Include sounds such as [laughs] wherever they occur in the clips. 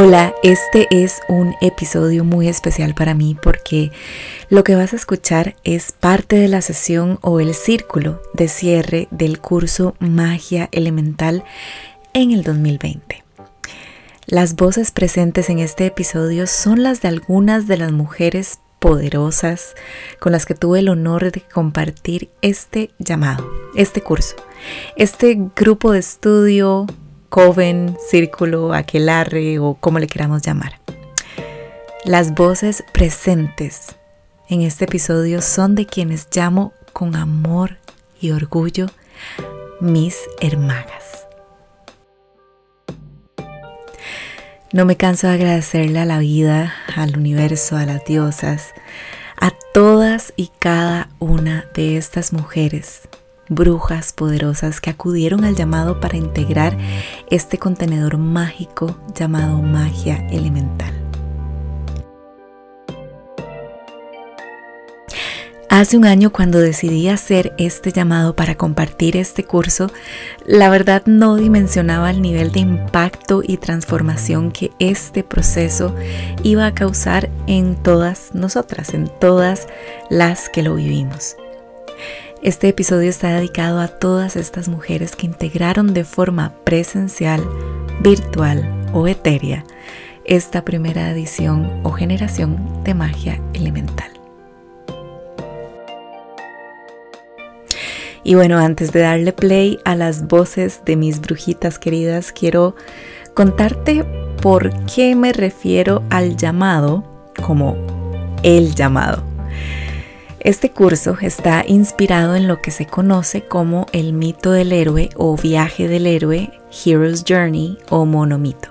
Hola, este es un episodio muy especial para mí porque lo que vas a escuchar es parte de la sesión o el círculo de cierre del curso Magia Elemental en el 2020. Las voces presentes en este episodio son las de algunas de las mujeres poderosas con las que tuve el honor de compartir este llamado, este curso, este grupo de estudio coven, círculo, aquelarre o como le queramos llamar. Las voces presentes en este episodio son de quienes llamo con amor y orgullo mis hermanas. No me canso de agradecerle a la vida, al universo, a las diosas, a todas y cada una de estas mujeres brujas poderosas que acudieron al llamado para integrar este contenedor mágico llamado magia elemental. Hace un año cuando decidí hacer este llamado para compartir este curso, la verdad no dimensionaba el nivel de impacto y transformación que este proceso iba a causar en todas nosotras, en todas las que lo vivimos. Este episodio está dedicado a todas estas mujeres que integraron de forma presencial, virtual o etérea esta primera edición o generación de magia elemental. Y bueno, antes de darle play a las voces de mis brujitas queridas, quiero contarte por qué me refiero al llamado como el llamado. Este curso está inspirado en lo que se conoce como el mito del héroe o viaje del héroe, Hero's Journey o monomito,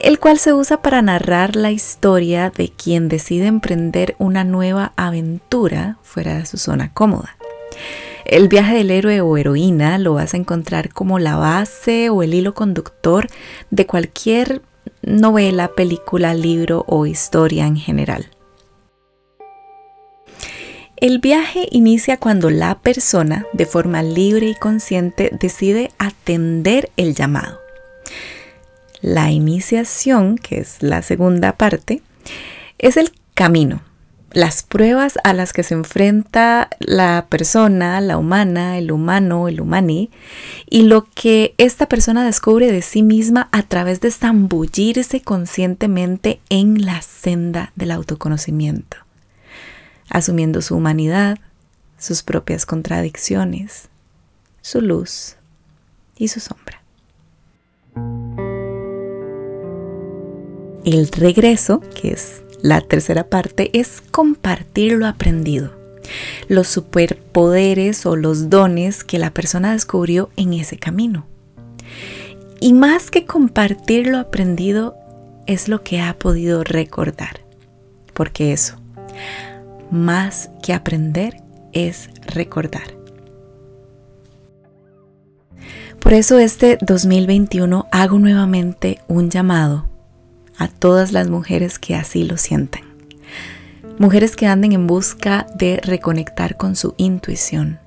el cual se usa para narrar la historia de quien decide emprender una nueva aventura fuera de su zona cómoda. El viaje del héroe o heroína lo vas a encontrar como la base o el hilo conductor de cualquier novela, película, libro o historia en general. El viaje inicia cuando la persona, de forma libre y consciente, decide atender el llamado. La iniciación, que es la segunda parte, es el camino, las pruebas a las que se enfrenta la persona, la humana, el humano, el humani, y lo que esta persona descubre de sí misma a través de zambullirse conscientemente en la senda del autoconocimiento asumiendo su humanidad, sus propias contradicciones, su luz y su sombra. El regreso, que es la tercera parte, es compartir lo aprendido, los superpoderes o los dones que la persona descubrió en ese camino. Y más que compartir lo aprendido, es lo que ha podido recordar, porque eso, más que aprender es recordar. Por eso este 2021 hago nuevamente un llamado a todas las mujeres que así lo sientan. Mujeres que anden en busca de reconectar con su intuición,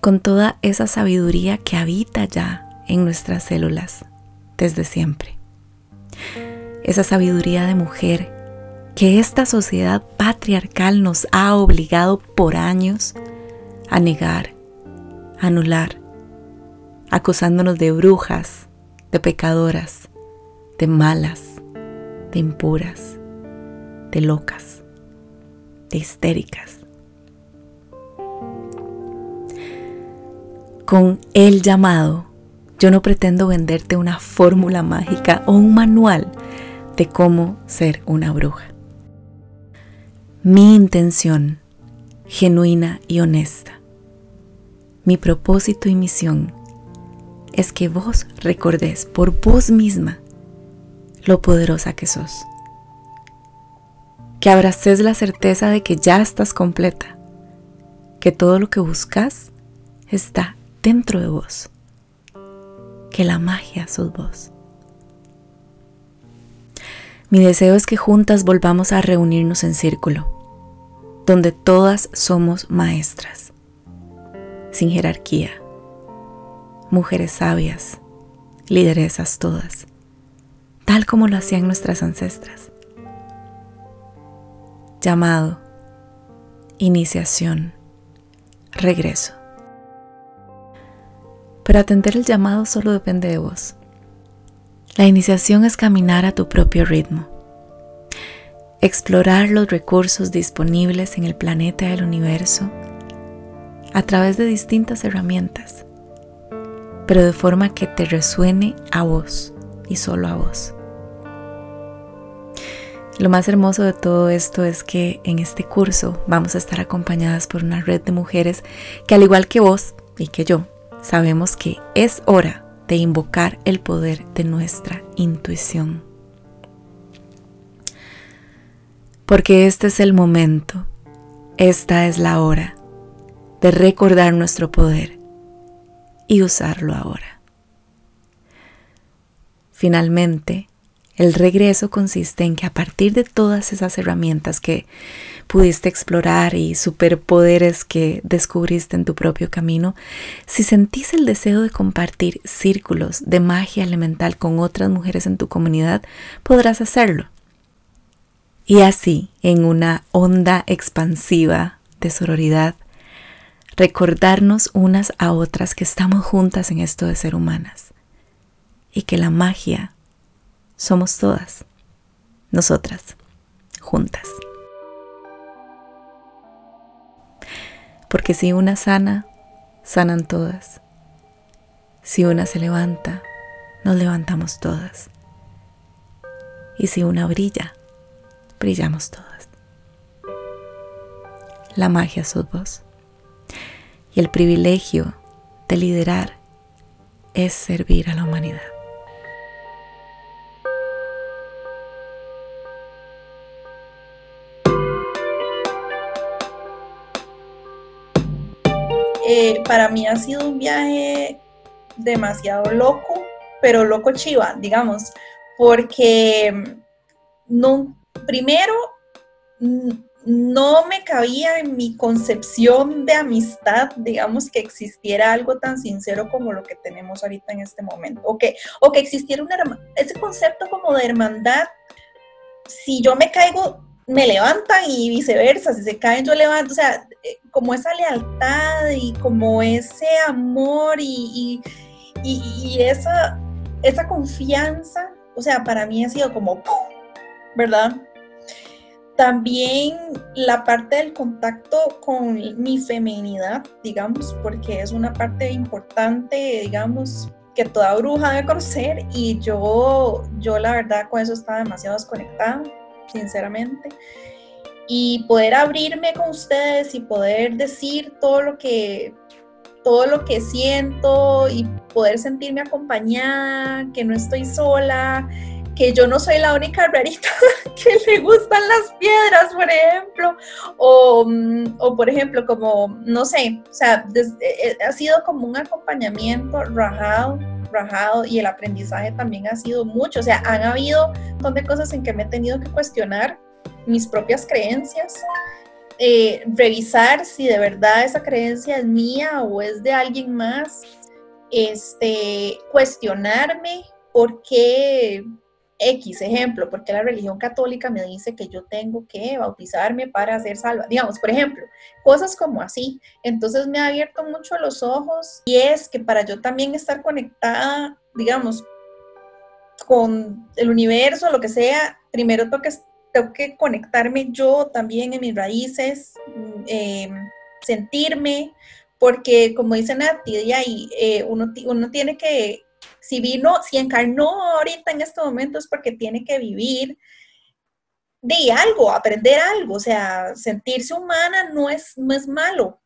con toda esa sabiduría que habita ya en nuestras células desde siempre. Esa sabiduría de mujer que esta sociedad patriarcal nos ha obligado por años a negar, anular, acusándonos de brujas, de pecadoras, de malas, de impuras, de locas, de histéricas. Con el llamado, yo no pretendo venderte una fórmula mágica o un manual de cómo ser una bruja. Mi intención, genuina y honesta, mi propósito y misión es que vos recordes por vos misma lo poderosa que sos. Que abraces la certeza de que ya estás completa, que todo lo que buscas está dentro de vos, que la magia sos vos. Mi deseo es que juntas volvamos a reunirnos en círculo, donde todas somos maestras, sin jerarquía, mujeres sabias, lideresas todas, tal como lo hacían nuestras ancestras. Llamado, iniciación, regreso. Pero atender el llamado solo depende de vos. La iniciación es caminar a tu propio ritmo, explorar los recursos disponibles en el planeta del universo a través de distintas herramientas, pero de forma que te resuene a vos y solo a vos. Lo más hermoso de todo esto es que en este curso vamos a estar acompañadas por una red de mujeres que al igual que vos y que yo, sabemos que es hora de invocar el poder de nuestra intuición. Porque este es el momento, esta es la hora de recordar nuestro poder y usarlo ahora. Finalmente, el regreso consiste en que a partir de todas esas herramientas que pudiste explorar y superpoderes que descubriste en tu propio camino, si sentís el deseo de compartir círculos de magia elemental con otras mujeres en tu comunidad, podrás hacerlo. Y así, en una onda expansiva de sororidad, recordarnos unas a otras que estamos juntas en esto de ser humanas y que la magia somos todas, nosotras, juntas. Porque si una sana, sanan todas. Si una se levanta, nos levantamos todas. Y si una brilla, brillamos todas. La magia sos vos. Y el privilegio de liderar es servir a la humanidad. Eh, para mí ha sido un viaje demasiado loco, pero loco chiva, digamos, porque mm, no, primero mm, no me cabía en mi concepción de amistad, digamos, que existiera algo tan sincero como lo que tenemos ahorita en este momento, o que, o que existiera una, ese concepto como de hermandad, si yo me caigo, me levantan y viceversa, si se caen yo levanto, o sea, eh, como esa lealtad y como ese amor y, esa, esa confianza, o sea, para mí ha sido como, ¿verdad? También la parte del contacto con mi feminidad, digamos, porque es una parte importante, digamos, que toda bruja debe conocer y yo, yo la verdad con eso estaba demasiado desconectada sinceramente. Y poder abrirme con ustedes y poder decir todo lo que todo lo que siento y poder sentirme acompañada, que no estoy sola, que yo no soy la única rarita [laughs] que le gustan las piedras, por ejemplo, o, mm, o por ejemplo, como, no sé, o sea, eh, eh, ha sido como un acompañamiento rajado y el aprendizaje también ha sido mucho. O sea, han habido un montón de cosas en que me he tenido que cuestionar mis propias creencias, eh, revisar si de verdad esa creencia es mía o es de alguien más, este, cuestionarme por qué X ejemplo, porque la religión católica me dice que yo tengo que bautizarme para ser salva. Digamos, por ejemplo, cosas como así. Entonces me ha abierto mucho los ojos y es que para yo también estar conectada, digamos, con el universo, lo que sea, primero tengo que, conectarme yo también en mis raíces, mm, em, sentirme, porque como dice Nati, y, eh, uno, uno tiene que si vino, si encarnó ahorita en este momento es porque tiene que vivir de algo, aprender algo, o sea, sentirse humana no es, no es malo.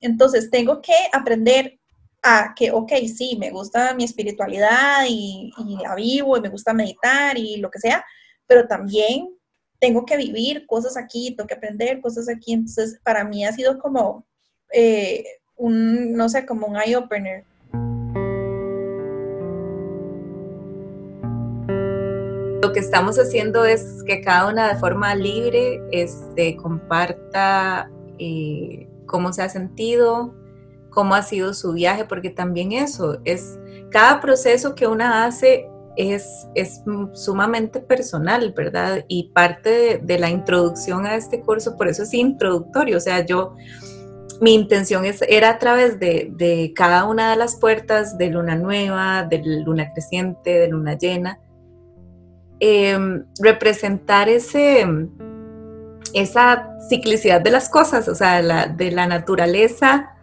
Entonces tengo que aprender a que, ok, sí, me gusta mi espiritualidad y, la vivo y me gusta meditar y lo que sea, pero también tengo que vivir cosas aquí, tengo que aprender cosas aquí. Entonces, para mí ha sido como eh, un, no sé, como un eye-opener. Lo que estamos haciendo es que cada una de forma libre este, comparta eh, cómo se ha sentido, cómo ha sido su viaje, porque también eso es cada proceso que una hace es, es sumamente personal, ¿verdad? Y parte de, la introducción a este curso, por eso es introductorio, o sea, yo, mi intención es, era a través de, cada una de las puertas de luna nueva, de luna creciente, de luna llena, em, representar ese, esa ciclicidad de las cosas, o sea, de la naturaleza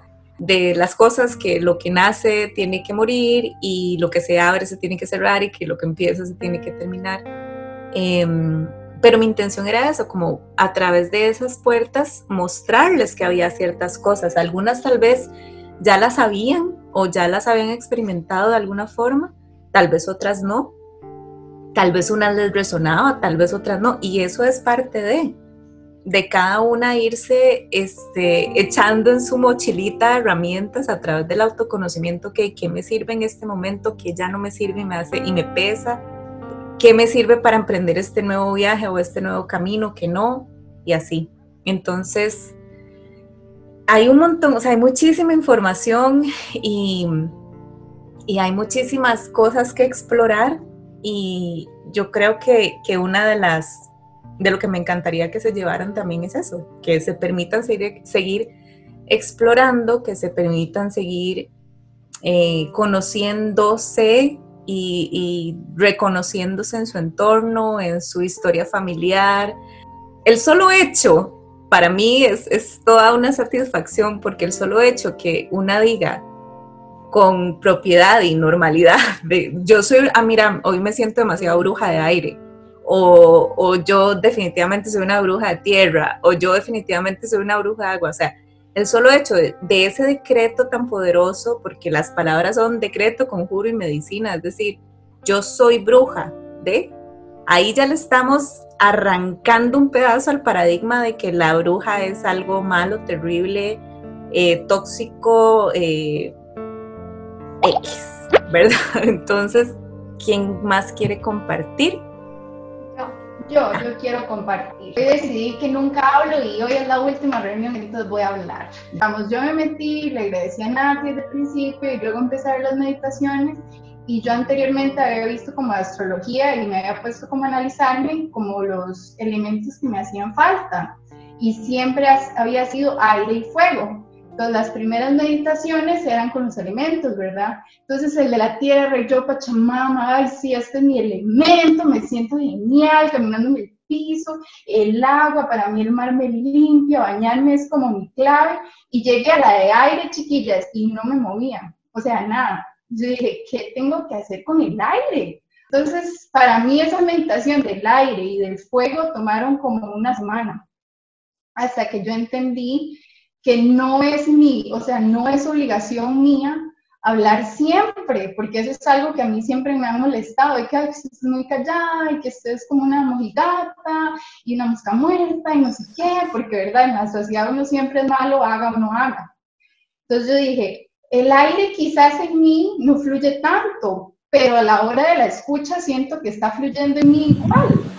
de las cosas que lo que nace tiene que morir y lo que se abre se tiene que cerrar y que lo que empieza se tiene que terminar. Em, pero mi intención era eso, como a través de esas puertas mostrarles que había ciertas cosas. Algunas tal vez ya las sabían o ya las habían experimentado de alguna forma, tal vez otras no. Tal vez unas les resonaba, tal vez otras no. Y eso es parte de de cada una irse este, echando en su mochilita herramientas a través del autoconocimiento que qué me sirve en este momento, que ya no me sirve y me hace y me pesa, qué me sirve para emprender este nuevo viaje o este nuevo camino, que no, y así. Entonces, hay un montón, o sea, hay muchísima información y, y hay muchísimas cosas que explorar y yo creo que, que una de las de lo que me encantaría que se llevaran también es eso, que se permitan seguir, explorando, que se permitan seguir eh, conociéndose y, reconociéndose en su entorno, en su historia familiar. El solo hecho, para mí, es, es toda una satisfacción, porque el solo hecho que una diga con propiedad y normalidad, [laughs] yo soy, ah, mira, hoy me siento demasiado bruja de aire, o, yo definitivamente soy una bruja de tierra, o yo definitivamente soy una bruja de agua. O sea, el solo hecho de, ese decreto tan poderoso, porque las palabras son decreto, conjuro y medicina, es decir, yo soy bruja de, ahí ya le estamos arrancando un pedazo al paradigma de que la bruja es algo malo, terrible, eh, tóxico, eh, X, ¿verdad? [laughs] Entonces, ¿quién más quiere compartir? Yo, yo quiero compartir. Hoy decidí que nunca hablo y hoy es la última reunión, entonces voy a hablar. Vamos, yo me metí, le agradecí a Nati desde el principio y luego empecé a ver las meditaciones y yo anteriormente había visto como astrología y me había puesto como a analizarme como los elementos que me hacían falta y siempre había sido aire y fuego. Entonces, las primeras meditaciones eran con los elementos, ¿verdad? Entonces, el de la tierra, yo, Pachamama, ay, sí, este es mi elemento, me siento genial caminando en el piso, el agua, para mí el mar me limpia, bañarme es como mi clave, y llegué a la de aire, chiquillas, y no me movía, o sea, nada. Yo dije, ¿qué tengo que hacer con el aire? Entonces, para mí esa meditación del aire y del fuego tomaron como una semana, hasta que yo entendí que no es mi, o sea, no es obligación mía hablar siempre, porque eso es algo que a mí siempre me ha molestado, de que es muy callada y que usted es como una mojigata y una mosca muerta y no sé qué, porque verdad, en la sociedad uno siempre es malo, haga o no haga. Entonces yo dije, el aire quizás en mí no fluye tanto, pero a la hora de la escucha siento que está fluyendo en mí igual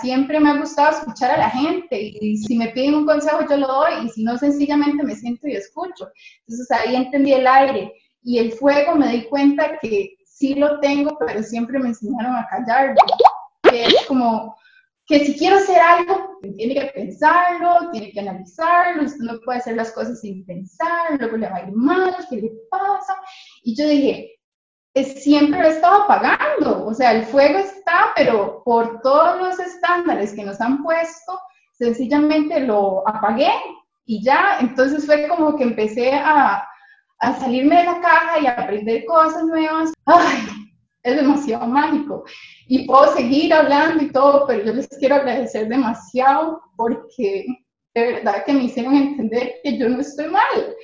siempre me ha gustado escuchar a la gente y si me piden un consejo yo lo doy y si no sencillamente me siento y escucho. Entonces ahí entendí el aire y el fuego me di cuenta que sí lo tengo, pero siempre me enseñaron a callarlo. Que es como que si quiero hacer algo, tiene que pensarlo, tiene que analizarlo, usted no puede hacer las cosas sin pensar, luego le va a ir mal, ¿qué le pasa? Y yo dije, siempre he estado apagando, o sea, el fuego está, pero por todos los estándares que nos han puesto, sencillamente lo apagué y ya, entonces fue como que empecé a, a salirme de la caja y a aprender cosas nuevas. Ay, es demasiado mágico. Y puedo seguir hablando y todo, pero yo les quiero agradecer demasiado porque de verdad que me hicieron entender que yo no estoy mal.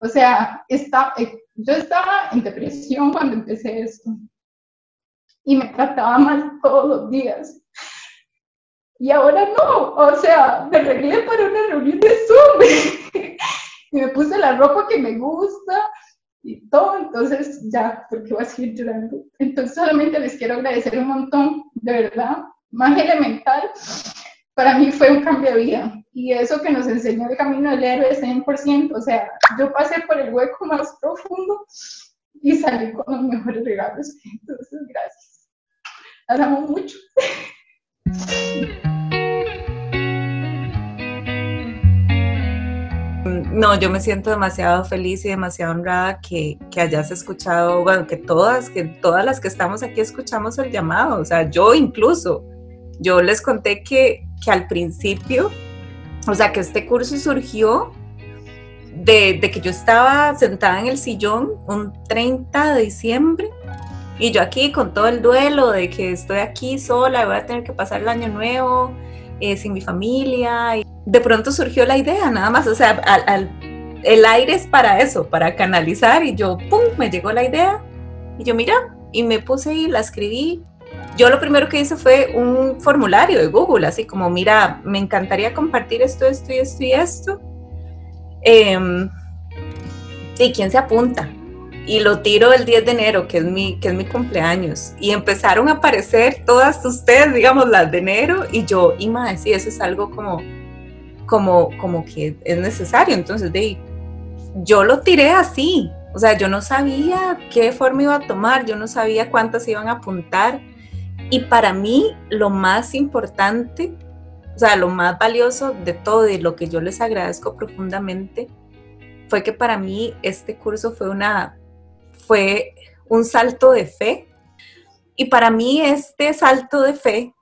O sea, está, eh, yo estaba en depresión cuando empecé esto y me trataba mal todos los días. Y ahora no, o sea, me arreglé para una reunión de Zoom [laughs] y me puse la ropa que me gusta y todo, entonces ya, porque voy a seguir llorando. Entonces solamente les quiero agradecer un montón, de verdad, más elemental para mí fue un cambio de vida. Y eso que nos enseñó el camino del héroe 100%, o sea, yo pasé por el hueco más profundo y salí con los mejores regalos. Entonces, gracias. Hablamos mucho. No, yo me siento demasiado feliz y demasiado honrada que, que, hayas escuchado, bueno, que todas, que todas las que estamos aquí escuchamos el llamado, o sea, yo incluso, yo les conté que, que al principio, o sea, que este curso surgió de, que yo estaba sentada en el sillón un 30 de diciembre y yo aquí con todo el duelo de que estoy aquí sola, voy a tener que pasar el año nuevo eh, sin mi familia. De pronto surgió la idea, nada más, o sea, el aire es para eso, para canalizar y yo, ¡pum!, me llegó la idea y yo, mira, y me puse y la escribí. Yo lo primero que hice fue un formulario de Google, así como, mira, me encantaría compartir esto, esto y esto y esto. Em, ¿Y quién se apunta? Y lo tiro el 10 de enero, que es, mi, que es mi cumpleaños. Y empezaron a aparecer todas ustedes, digamos, las de enero. Y yo, y más, sí, eso es algo como, como, como que es necesario. Entonces, de, yo lo tiré así. O sea, yo no sabía qué forma iba a tomar, yo no sabía cuántas iban a apuntar. Y para mí lo más importante, o sea, lo más valioso de todo y lo que yo les agradezco profundamente, fue que para mí este curso fue una, fue un salto de fe. Y para mí este salto de fe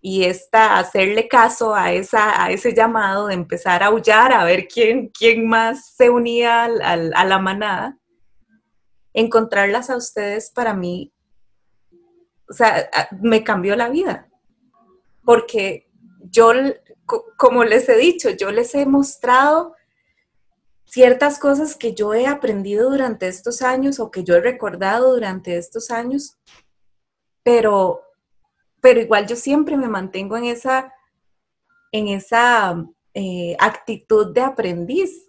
y esta, hacerle caso a, esa, a ese llamado de empezar a aullar, a ver quién, quién más se unía a la manada, encontrarlas a ustedes para mí, o sea, me cambió la vida. Porque yo, como les he dicho, yo les he mostrado ciertas cosas que yo he aprendido durante estos años o que yo he recordado durante estos años, pero pero igual yo siempre me mantengo en esa, en esa eh, actitud de aprendiz,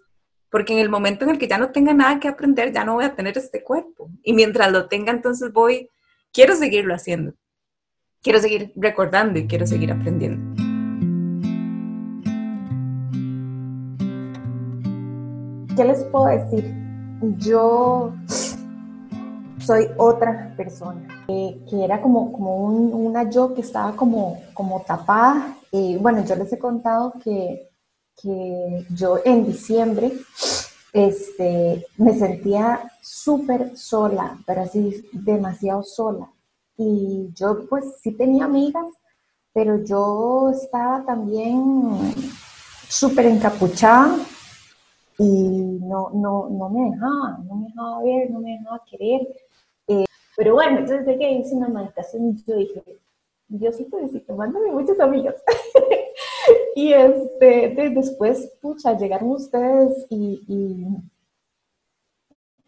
porque en el momento en el que ya no tenga nada que aprender, ya no voy a tener este cuerpo. Y mientras lo tenga, entonces voy, quiero seguirlo haciendo, quiero seguir recordando y quiero seguir aprendiendo. ¿Qué les puedo decir? Yo soy otra persona, eh, que era como, como una yo que estaba como, como tapada. Y bueno, yo les he contado que, que yo en diciembre este, me sentía súper sola, pero así demasiado sola. Y yo pues sí tenía amigas, pero yo estaba también súper encapuchada y no, no, no me dejaba, no me dejaba ver, no me dejaba querer. Pero bueno, entonces de que hice una meditación, yo dije, Diosito, Diosito, mándame muchas amigas. [laughs] [laughs] y este, después, pucha, llegaron ustedes y, y,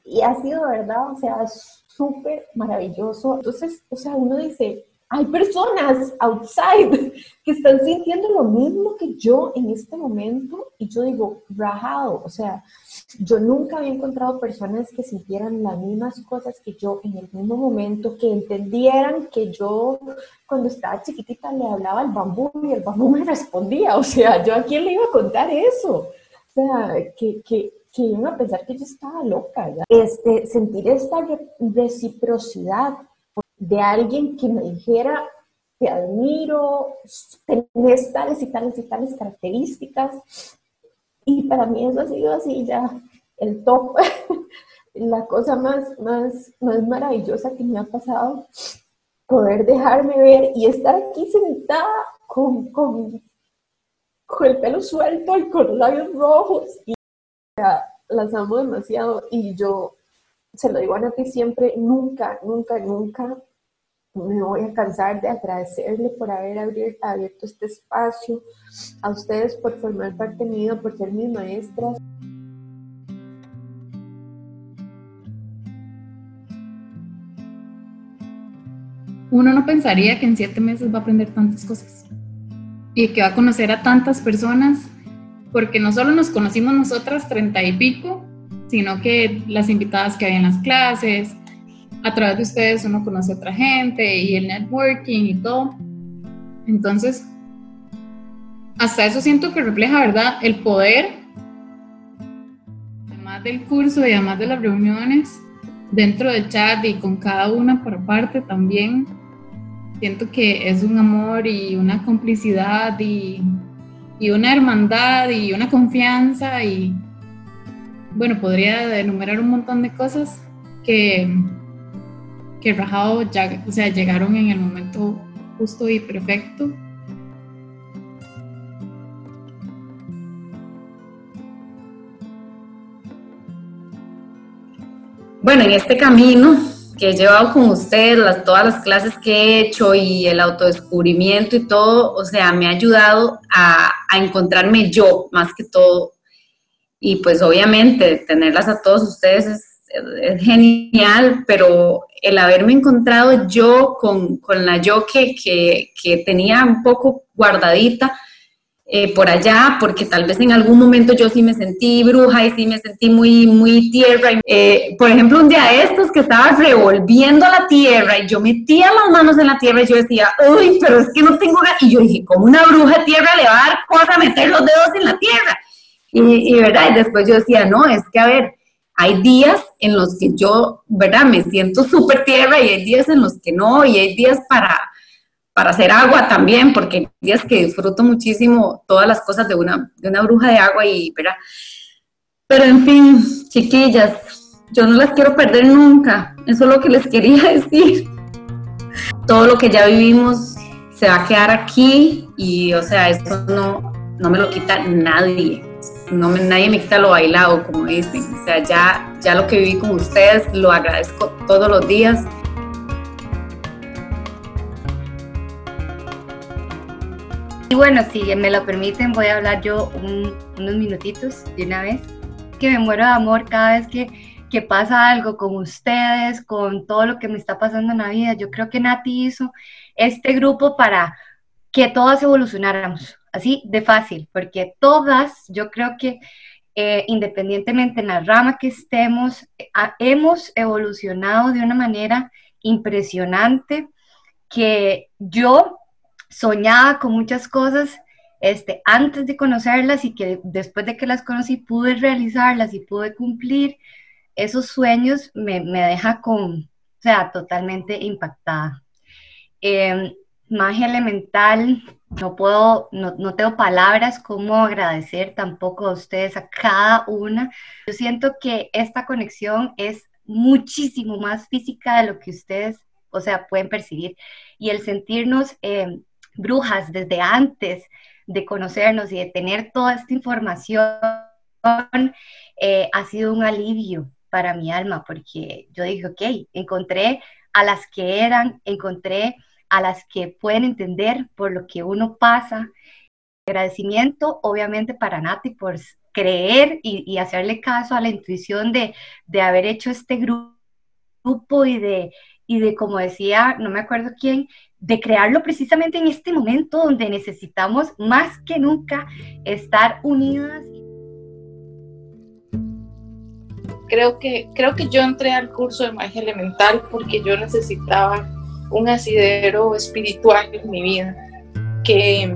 y ha sido, ¿verdad? O sea, súper maravilloso. Entonces, o sea, uno dice, hay personas outside que están sintiendo lo mismo que yo en este momento y yo digo, rajado, o sea, yo nunca había encontrado personas que sintieran las mismas cosas que yo en el mismo momento, que entendieran que yo cuando estaba chiquitita le hablaba al bambú y el bambú me respondía, o sea, yo a quién le iba a contar eso, o sea, que, que, que a pensar que yo estaba loca, ¿ya? Este, sentir esta reciprocidad de alguien que me dijera, te admiro, tenés tales y tales y tales características. Y para mí eso ha sido así ya el top, [laughs] la cosa más, más, más maravillosa que me ha pasado, poder dejarme ver y estar aquí sentada con, con, con el pelo suelto y con los labios rojos. Y las amo demasiado y yo se lo digo a Nati siempre, nunca, nunca, nunca me voy a cansar de agradecerle por haber abierto este espacio, a ustedes por formar parte mío, por ser mis maestras. Uno no pensaría que en siete meses va a aprender tantas cosas y que va a conocer a tantas personas, porque no solo nos conocimos nosotras treinta y pico, sino que las invitadas que había en las clases, a través de ustedes uno conoce a otra gente y el networking y todo. Entonces, hasta eso siento que refleja, ¿verdad? El poder, además del curso y además de las reuniones, dentro del chat y con cada una por aparte también, Siento que es un amor y una complicidad y, y una hermandad y una confianza y bueno, podría enumerar un montón de cosas que, que Rajado ya, o sea, llegaron en el momento justo y perfecto. Bueno, en este camino que he llevado con ustedes, las, todas las clases que he hecho y el autodescubrimiento y todo, o sea, me ha ayudado a, a encontrarme yo más que todo y pues obviamente tenerlas a todos ustedes es, genial, pero el haberme encontrado yo con, con la yo que, que, tenía un poco guardadita eh, por allá, porque tal vez en algún momento yo sí me sentí bruja y sí me sentí muy, muy tierra. Eh, por ejemplo, un día de estos que estaba revolviendo la tierra y yo metía las manos en la tierra y yo decía, uy, pero es que no tengo... Y yo dije, como una bruja tierra le va a dar cosa meter los dedos en la tierra? Y, ¿verdad? Y después yo decía, no, es que a ver, hay días en los que yo, ¿verdad? Me siento súper tierra y hay días en los que no, y hay días para, para hacer agua también, porque hay días que disfruto muchísimo todas las cosas de una, de una bruja de agua y, ¿verdad? Pero en fin, chiquillas, yo no las quiero perder nunca, eso es lo que les quería [laughs] decir. Todo lo que ya vivimos se va a quedar aquí y, o sea, eso no, no me lo quita nadie no me, nadie me quita lo bailado, como dicen. O sea, ya, ya lo que viví con ustedes lo agradezco todos los días. Y bueno, si me lo permiten, voy a hablar yo unos minutitos de una vez. Que me muero de amor cada vez que, que pasa algo con ustedes, con todo lo que me está pasando en la vida. Yo creo que Nati hizo este grupo para que todas evolucionáramos así de fácil, porque todas, yo creo que eh, independientemente en la rama que estemos, hemos evolucionado de una manera impresionante que yo soñaba con muchas cosas este, antes de conocerlas y que después de que las conocí pude realizarlas y pude cumplir esos sueños, me, deja con, o sea, totalmente impactada. Em, magia elemental, no puedo, no, no, tengo palabras como agradecer tampoco a ustedes, a cada una. Yo siento que esta conexión es muchísimo más física de lo que ustedes, o sea, pueden percibir. Y el sentirnos eh, brujas desde antes de conocernos y de tener toda esta información eh, ha sido un alivio para mi alma, porque yo dije, ok, encontré a las que eran, encontré a las que pueden entender por lo que uno pasa. Agradecimiento, obviamente, para Nati por creer y, hacerle caso a la intuición de, de haber hecho este grupo y de, y de, como decía, no me acuerdo quién, de crearlo precisamente en este momento donde necesitamos más que nunca estar unidas. Creo que, creo que yo entré al curso de magia elemental porque yo necesitaba un asidero espiritual en mi vida que,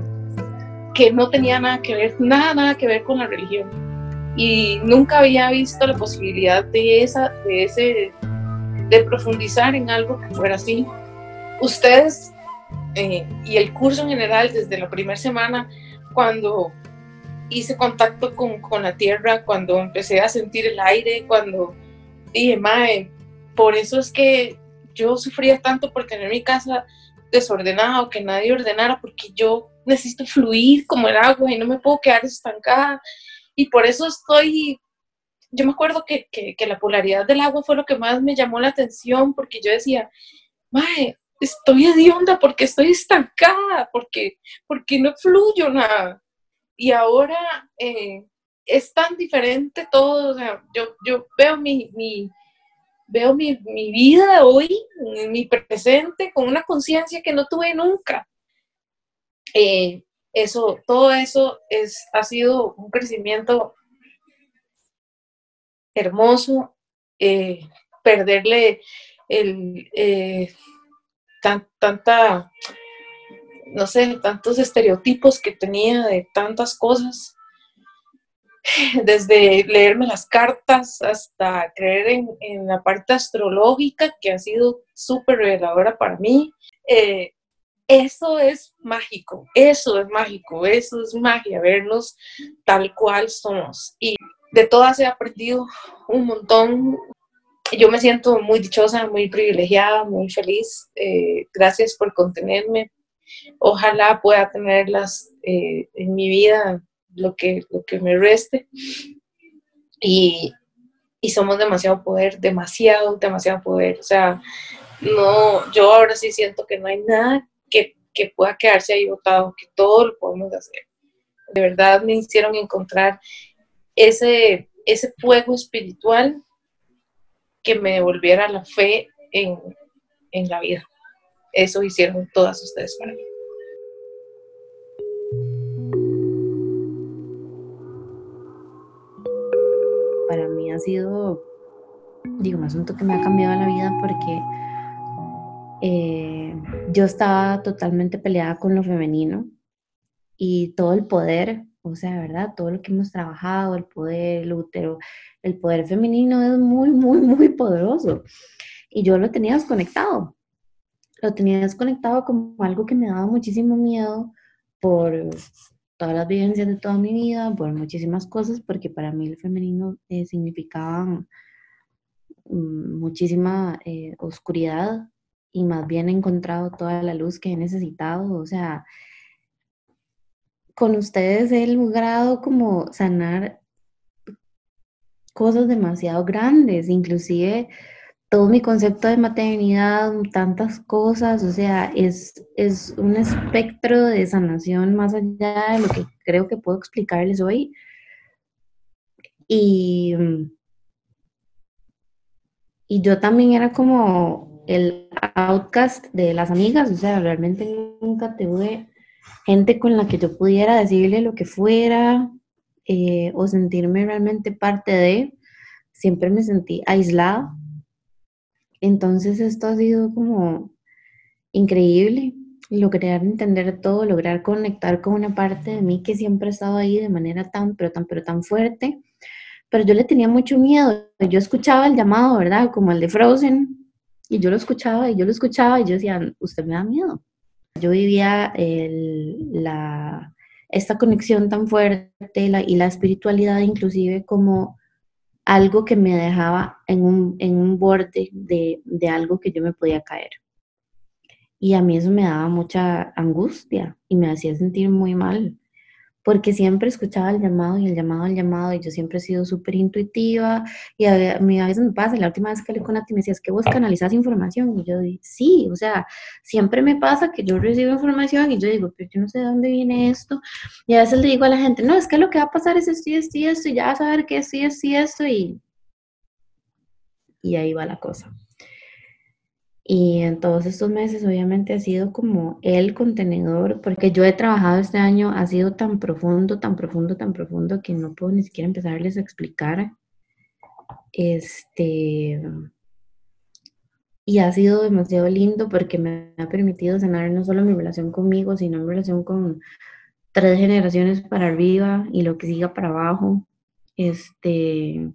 que no tenía nada que ver, nada, nada que ver con la religión. Y nunca había visto la posibilidad de, esa, de, ese, de profundizar en algo que fuera así. Ustedes eh, y el curso en general, desde la primera semana, cuando hice contacto con, con, la tierra, cuando empecé a sentir el aire, cuando dije, Mae, por eso es que yo sufría tanto por tener mi casa desordenada o que nadie ordenara, porque yo necesito fluir como el agua y no me puedo quedar estancada. Y por eso estoy, yo me acuerdo que, la polaridad del agua fue lo que más me llamó la atención, porque yo decía, Mae, estoy hedionda porque estoy estancada, porque, porque no fluyo nada. Y ahora eh, es tan diferente todo, yo, yo veo mi, mi, veo mi, vida hoy, mi presente, con una conciencia que no tuve nunca. Eh, eso, todo eso es, ha sido un crecimiento hermoso. Eh, perderle el, eh, tanta, no sé, tantos estereotipos que tenía de tantas cosas [laughs] desde leerme las cartas hasta creer en, la parte astrológica, que ha sido súper reveladora para mí. Eh, eso es mágico, eso es mágico, eso es magia, vernos tal cual somos. Y de todas he aprendido un montón. Yo me siento muy dichosa, muy privilegiada, muy feliz. Eh, gracias por contenerme. Ojalá pueda tenerlas eh, en mi vida lo que, lo que me reste. Y, y somos demasiado poder, demasiado, demasiado poder. O sea, no, yo ahora sí siento que no hay nada que, que pueda quedarse ahí botado, que todo lo podemos hacer. De verdad me hicieron encontrar ese, ese fuego espiritual que me devolviera la fe en, en la vida. Eso hicieron todas ustedes para mí. Ha sido, digo, un asunto que me ha cambiado la vida porque eh, yo estaba totalmente peleada con lo femenino y todo el poder, o sea, ¿verdad? Todo lo que hemos trabajado, el poder, el útero, el poder femenino es muy, muy, muy poderoso. Y yo lo tenía desconectado. Lo tenía desconectado como algo que me daba muchísimo miedo por todas las vivencias de toda mi vida, por muchísimas cosas, porque para mí el femenino eh, significaba mm, muchísima eh, oscuridad y más bien he encontrado toda la luz que he necesitado. O sea, con ustedes he logrado como sanar cosas demasiado grandes, inclusive todo mi concepto de maternidad, tantas cosas, o sea, es, es un espectro de sanación más allá de lo que creo que puedo explicarles hoy. Y, y yo también era como el outcast de las amigas, o sea, realmente nunca tuve gente con la que yo pudiera decirle lo que fuera eh, o sentirme realmente parte de, siempre me sentí aislada. Entonces esto ha sido como increíble, lograr entender todo, lograr conectar con una parte de mí que siempre ha estado ahí de manera tan, pero tan, pero tan fuerte. Pero yo le tenía mucho miedo. Yo escuchaba el llamado, ¿verdad? Como el de Frozen, y yo lo escuchaba y yo lo escuchaba y yo decía, usted me da miedo. Yo vivía la, esta conexión tan fuerte y la espiritualidad inclusive como algo que me dejaba en un, en un borde de, de algo que yo me podía caer. Y a mí eso me daba mucha angustia y me hacía sentir muy mal porque siempre escuchaba el llamado y el llamado, el llamado, y yo siempre he sido súper intuitiva, y a, mí a veces me pasa, la última vez que hablé con Nati me decía, es que vos canalizas información, y yo digo, sí, o sea, siempre me pasa que yo recibo información, y yo digo, pero yo no sé de dónde viene esto, y a veces le digo a la gente, no, es que lo que va a pasar es esto y esto y esto, y ya vas a ver qué es esto y esto, y, y ahí va la cosa. Y en todos estos meses obviamente ha sido como el contenedor, porque yo he trabajado este año, ha sido tan profundo, tan profundo, tan profundo que no puedo ni siquiera empezarles a explicar. Este, y ha sido demasiado lindo porque me ha permitido sanar no solo mi relación conmigo, sino mi relación con tres generaciones para arriba y lo que siga para abajo. Este,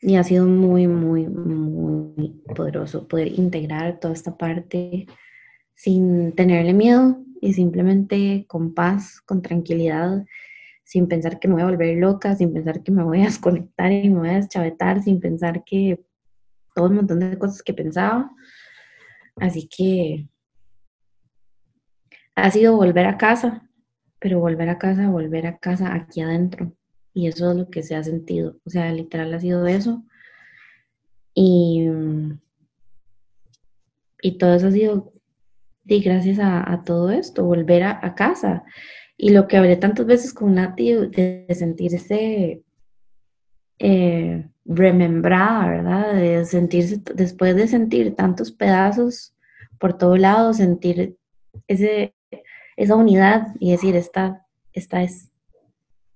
y ha sido muy, muy, muy poderoso poder integrar toda esta parte sin tenerle miedo y simplemente con paz, con tranquilidad, sin pensar que me voy a volver loca, sin pensar que me voy a desconectar y me voy a deschavetar, sin pensar que todo un montón de cosas que pensaba. Así que ha sido volver a casa, pero volver a casa, volver a casa aquí adentro, y eso es lo que se ha sentido. O sea, literal ha sido eso. Y, y todo eso ha sido y gracias a, todo esto, volver a, casa. Y lo que hablé tantas veces con Nati de, sentirse eh, remembrada, ¿verdad? De sentirse, después de sentir tantos pedazos por todo lado, sentir ese, esa unidad y decir, esta, esta es,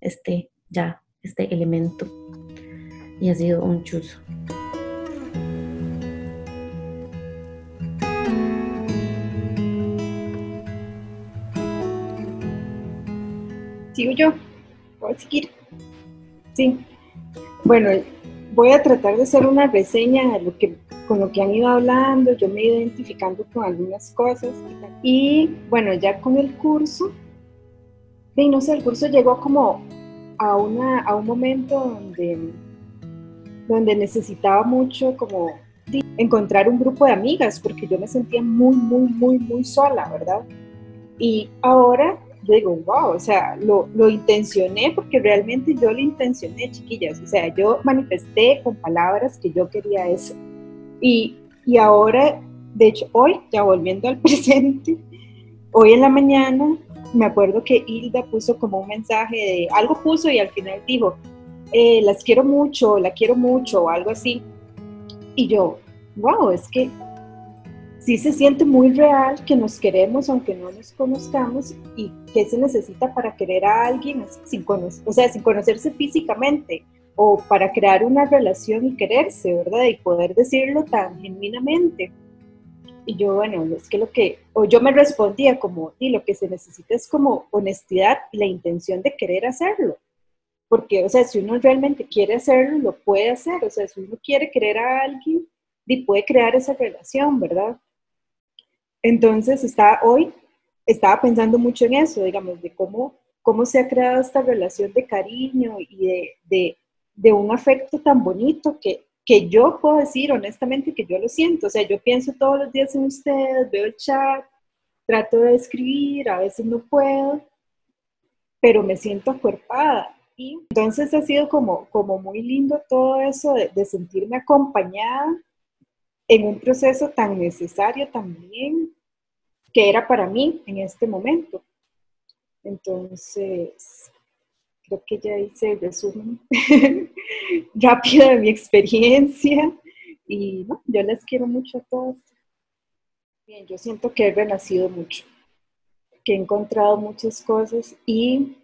este, ya este elemento y ha sido un chuzo. Sigo yo, a seguir. Sí. Bueno, voy a tratar de hacer una reseña de lo que con lo que han ido hablando, yo me he ido identificando con algunas cosas. Y bueno, ya con el curso, no sé, el curso llegó como a, una, a un momento donde, donde necesitaba mucho como encontrar un grupo de amigas, porque yo me sentía muy, muy, muy, muy sola, ¿verdad? Y ahora digo, wow, o sea, lo, lo, intencioné porque realmente yo lo intencioné, chiquillas, o sea, yo manifesté con palabras que yo quería eso. Y, y ahora, de hecho, hoy, ya volviendo al [laughs] presente, hoy en la mañana, me acuerdo que Hilda puso como un mensaje de, algo puso y al final dijo, eh, las quiero mucho, la quiero mucho, o algo así. Y yo, wow, es que sí se siente muy real que nos queremos aunque no nos conozcamos y qué se necesita para querer a alguien sin sin conocerse físicamente o para crear una relación y quererse, ¿verdad? Y poder decirlo tan genuinamente. Y yo, bueno, es que lo que, o yo me respondía como, y lo que se necesita es como honestidad y la intención de querer hacerlo. Porque, o sea, si uno realmente quiere hacerlo, lo puede hacer. O sea, si uno quiere querer a alguien, y puede crear esa relación, ¿verdad? Entonces, está, hoy estaba pensando mucho en eso, digamos, de cómo, cómo se ha creado esta relación de cariño y de, de, de un afecto tan bonito que, que yo puedo decir honestamente que yo lo siento. O sea, yo pienso todos los días en ustedes, veo el chat, trato de escribir, a veces no puedo, pero me siento acuerpada. Y entonces ha sido como, como muy lindo todo eso de, de sentirme acompañada en un proceso tan necesario también que era para mí en este momento. Entonces, creo que ya hice el [laughs] resumen rápido de mi experiencia y no, yo les quiero mucho a todos. Bien, yo siento que he renacido mucho, que he encontrado muchas cosas y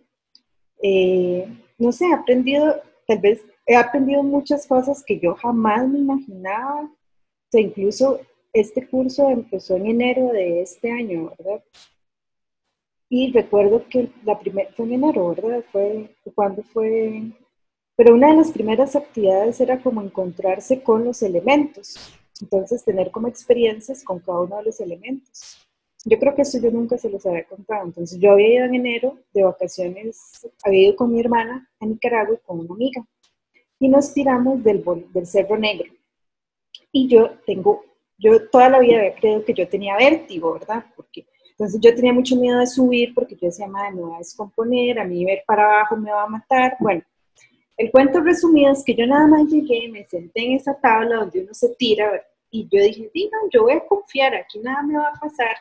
eh, no sé, he aprendido, tal vez he aprendido muchas cosas que yo jamás me imaginaba sea, incluso este curso empezó en enero de este año, ¿verdad? Y recuerdo que la primera, fue en enero, ¿verdad? Fue cuando fue, pero una de las primeras actividades era como encontrarse con los elementos, entonces tener como experiencias con cada uno de los elementos. Yo creo que eso yo nunca se los había contado, entonces yo había ido en enero de vacaciones, había ido con mi hermana a Nicaragua y con una amiga, y nos tiramos del, del Cerro Negro y yo tengo, yo toda la vida había creído que yo tenía vértigo, ¿verdad? Porque entonces yo tenía mucho miedo de subir porque yo decía, madre, me va a descomponer, a mí ver para abajo me va a matar. Bueno, el cuento resumido es que yo nada más llegué, me senté en esa tabla donde uno se tira y yo dije, digan, yo voy a confiar, aquí nada me va a pasar.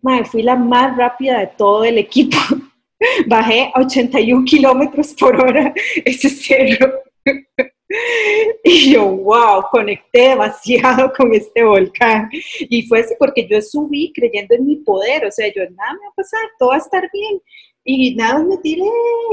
Madre, fui la más rápida de todo el equipo. [laughs] Bajé a 81 kilómetros por hora [laughs] ese cerro. [laughs] Y yo, wow, conecté demasiado con este volcán. Y fue así porque yo subí creyendo en mi poder, o sea, yo, nada me va a pasar, todo va a estar bien. Y nada, me tiré,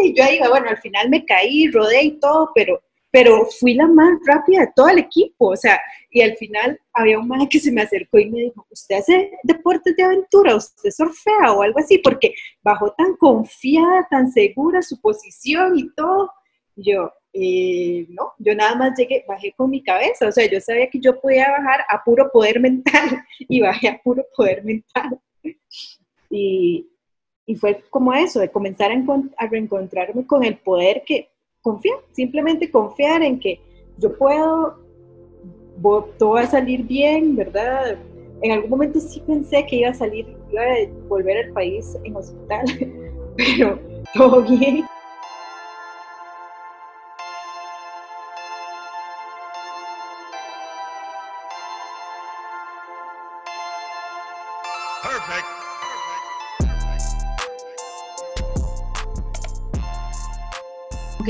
y yo ahí, bueno, al final me caí, rodé y todo, pero, pero fui la más rápida de todo el equipo, o sea, y al final había un man que se me acercó y me dijo, ¿usted hace deportes de aventura? ¿Usted surfea o algo así? Porque bajó tan confiada, tan segura su posición y todo. Y yo, eh, no, yo nada más llegué, bajé con mi cabeza, o sea, yo sabía que yo podía bajar a puro poder mental [laughs] y bajé a puro poder mental. Y, y fue como eso, de comenzar a, reencontrarme con el poder que confiar, simplemente confiar en que yo puedo, todo va a salir bien, ¿verdad? En algún momento sí pensé que iba a salir, iba a volver al país en hospital, [laughs] pero todo bien.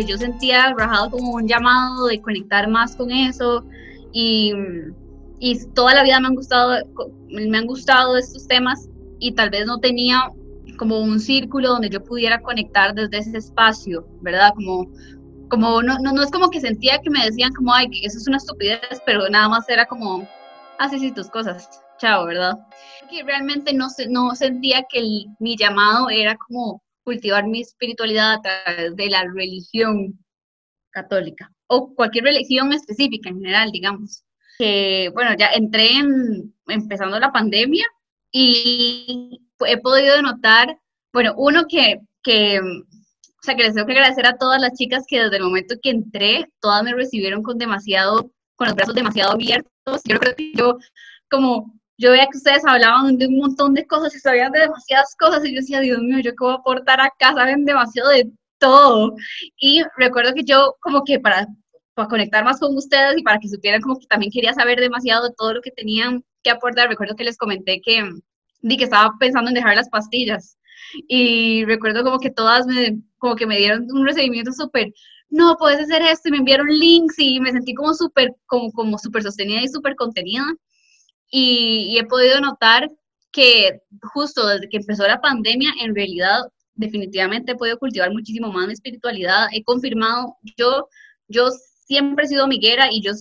Que yo sentía rajado como un llamado de conectar más con eso y, y toda la vida me han gustado me han gustado estos temas y tal vez no tenía como un círculo donde yo pudiera conectar desde ese espacio, ¿verdad? Como, como no, no, no es como que sentía que me decían como, ay, que eso es una estupidez, pero nada más era como, así ah, sí, tus cosas, chao, ¿verdad? Que realmente no, no sentía que mi llamado era como cultivar mi espiritualidad a través de la religión católica o cualquier religión específica en general, digamos. bueno, ya entré en, empezando la pandemia y he podido notar, bueno, uno que, que, o sea, que les tengo que agradecer a todas las chicas que desde el momento que entré, todas me recibieron con demasiado, con los brazos demasiado abiertos. Yo creo que yo, como, yo veía que ustedes hablaban de un montón de cosas y sabían de demasiadas cosas y yo decía, Dios mío, ¿yo qué voy a aportar acá? Saben demasiado de todo. Y recuerdo que yo como que para, para conectar más con ustedes y para que supieran como que también quería saber demasiado de todo lo que tenían que aportar, recuerdo que les comenté que, di que estaba pensando en dejar las pastillas. Y recuerdo como que todas me, como que me dieron un recibimiento súper, no, puedes hacer esto, y me enviaron links y me sentí como súper, como, como súper sostenida y súper contenida. Y, y he podido notar que justo desde que empezó la pandemia, en realidad definitivamente he podido cultivar muchísimo más mi espiritualidad. He confirmado, yo, yo siempre he sido amiguera y yo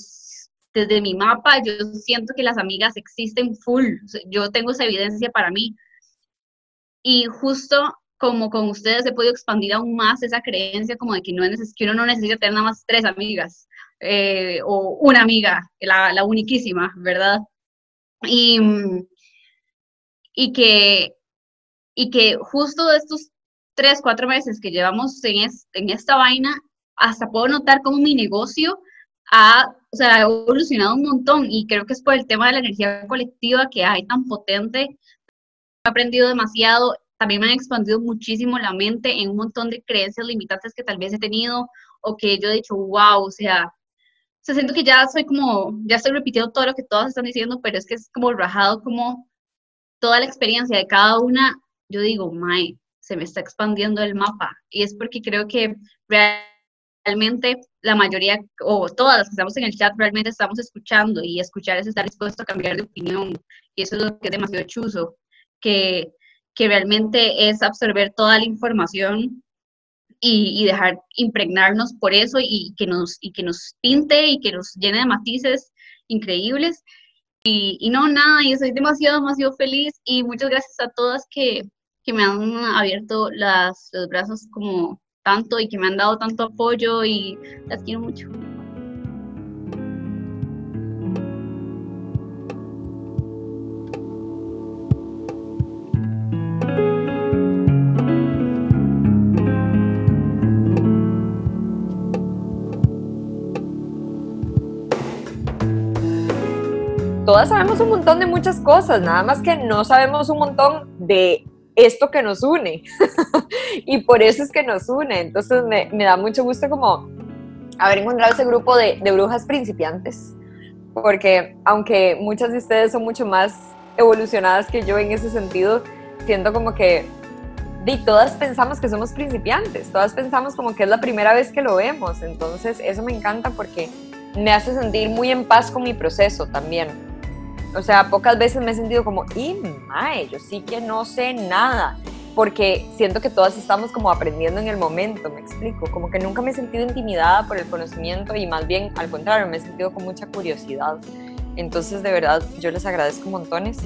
desde mi mapa, yo siento que las amigas existen full. Yo tengo esa evidencia para mí. Y justo como con ustedes he podido expandir aún más esa creencia como de que, no es que uno no necesita tener nada más tres amigas eh, o una amiga, la, la uniquísima, ¿verdad? Y, y, que, y que justo estos tres, cuatro meses que llevamos en, en esta vaina, hasta puedo notar como mi negocio ha, o sea, ha evolucionado un montón y creo que es por el tema de la energía colectiva que hay tan potente. He aprendido demasiado, también me han expandido muchísimo la mente en un montón de creencias limitantes que tal vez he tenido o que yo he dicho, wow, o sea, o sea, siento que ya soy como, ya estoy repitiendo todo lo que todas están diciendo, pero es que es como rajado como toda la experiencia de cada una, yo digo, my, se me está expandiendo el mapa. Y es porque creo que realmente la mayoría, o todas las que estamos en el chat, realmente estamos escuchando y escuchar es estar dispuesto a cambiar de opinión. Y eso es lo que es demasiado chuzo, que, que realmente es absorber toda la información y, dejar impregnarnos por eso y que, nos, y que nos pinte y que nos llene de matices increíbles. Y, y no, nada, y estoy demasiado, demasiado feliz y muchas gracias a todas que, que me han abierto las, los brazos como tanto y que me han dado tanto apoyo y las quiero mucho. Todas sabemos un montón de muchas cosas, nada más que no sabemos un montón de esto que nos une. [laughs] y por eso es que nos une. Entonces me, me, da mucho gusto como haber encontrado ese grupo de, de, brujas principiantes. Porque aunque muchas de ustedes son mucho más evolucionadas que yo en ese sentido, siento como que y todas pensamos que somos principiantes, todas pensamos como que es la primera vez que lo vemos. Entonces eso me encanta porque me hace sentir muy en paz con mi proceso también o sea, pocas veces me he sentido como, y mae, yo sí que no sé nada, porque siento que todas estamos como aprendiendo en el momento, me explico, como que nunca me he sentido intimidada por el conocimiento y más bien al contrario, me he sentido con mucha curiosidad. Entonces, de verdad, yo les agradezco montones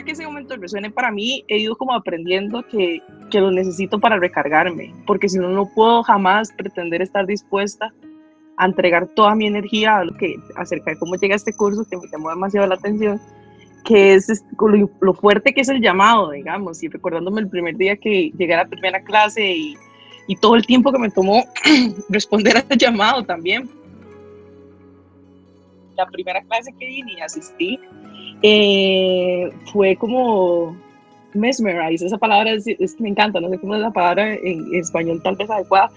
sea que ese momento resuene para mí, he ido como aprendiendo que, que lo necesito para recargarme, porque si no, no puedo jamás pretender estar dispuesta a entregar toda mi energía a lo que, acerca de cómo llega este curso, que me llamó demasiado la atención, que es lo, lo, fuerte que es el llamado, digamos, y recordándome el primer día que llegué a la primera clase y, y todo el tiempo que me tomó [clears throat] responder a este llamado también. La primera clase que vine y asistí, eh, fue como mesmerize, esa palabra es, me encanta, no sé cómo es la palabra en, español tal vez adecuada,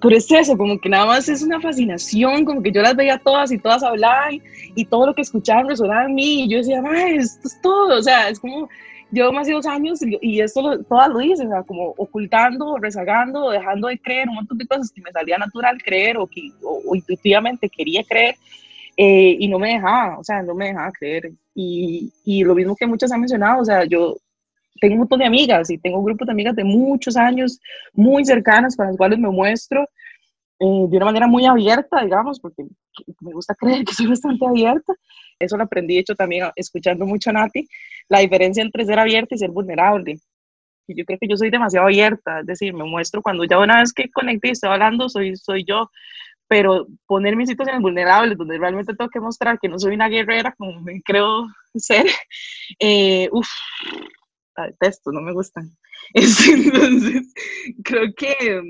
pero es eso, como que nada más es una fascinación, como que yo las veía todas y todas hablaban y todo lo que escuchaban resonaba en mí y yo decía, esto es todo, o sea, es como, yo más de dos años y, esto lo, todas lo dicen, o sea, como ocultando, rezagando, dejando de creer, un montón de cosas que me salía natural creer o que o intuitivamente quería creer eh, y no me dejaba, o sea, no me dejaba creer. Y, y, lo mismo que muchas han mencionado, o sea, yo tengo un montón de amigas y tengo un grupo de amigas de muchos años, muy cercanas, con las cuales me muestro, eh, de una manera muy abierta, digamos, porque me gusta creer que soy bastante abierta. Eso lo aprendí, hecho, también escuchando mucho a Nati, la diferencia entre ser abierta y ser vulnerable. Y yo creo que yo soy demasiado abierta, es decir, me muestro cuando ya una vez que conecté y estoy hablando, soy, soy yo, pero poner mis situaciones vulnerables, donde realmente tengo que mostrar que no soy una guerrera, como me creo ser, [laughs] eh, uff, detesto, no me gustan. [laughs] Entonces, creo que,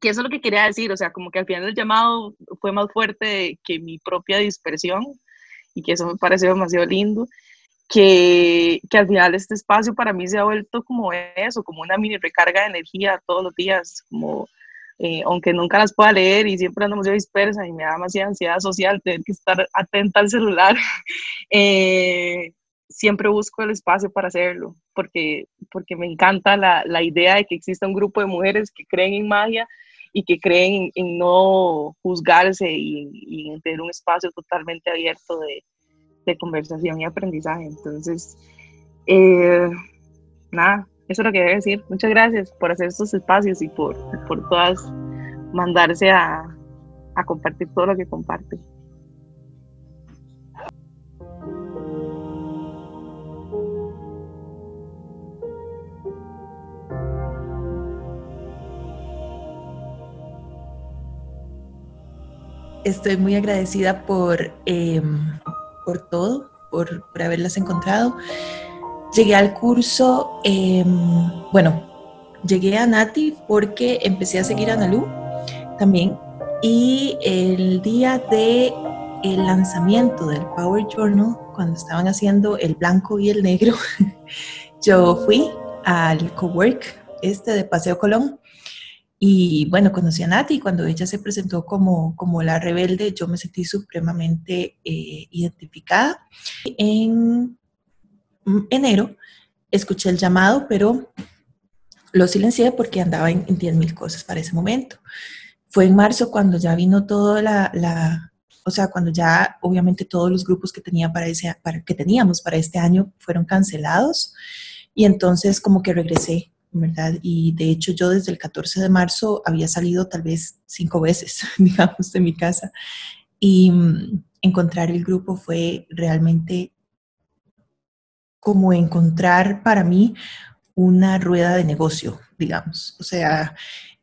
que eso es lo que quería decir, o sea, como que al final el llamado fue más fuerte que mi propia dispersión y que eso me pareció demasiado lindo que, que, al final este espacio para mí se ha vuelto como eso, como una mini recarga de energía todos los días, como eh, aunque nunca las pueda leer y siempre ando muy dispersa y me da demasiada ansiedad social tener que estar atenta al celular, [laughs] eh, siempre busco el espacio para hacerlo, porque, porque me encanta la, la, idea de que exista un grupo de mujeres que creen en magia y que creen en, no juzgarse y, en tener un espacio totalmente abierto de, de conversación y aprendizaje. Entonces, eh, nada, eso es lo que debe decir. Muchas gracias por hacer estos espacios y por, por todas mandarse a, a compartir todo lo que comparte. Estoy muy agradecida por eh, por todo, por, por haberlas encontrado. Llegué al curso, em, bueno, llegué a Nati porque empecé a seguir a Nalu también. Y el día de el lanzamiento del Power Journal, cuando estaban haciendo el blanco y el negro, [laughs] yo fui al cowork este de Paseo Colón. Y bueno, conocí a Nati. Y cuando ella se presentó como, como la rebelde, yo me sentí supremamente eh, identificada. En enero escuché el llamado, pero lo silencié porque andaba en, en mil cosas para ese momento. Fue en marzo cuando ya vino toda la, la, o sea, cuando ya obviamente todos los grupos que, tenía para ese, para, que teníamos para este año fueron cancelados y entonces como que regresé ¿verdad? Y de hecho yo desde el 14 de marzo había salido tal vez cinco veces, [laughs] digamos, de mi casa. Y mm, encontrar el grupo fue realmente como encontrar para mí una rueda de negocio, digamos. O sea,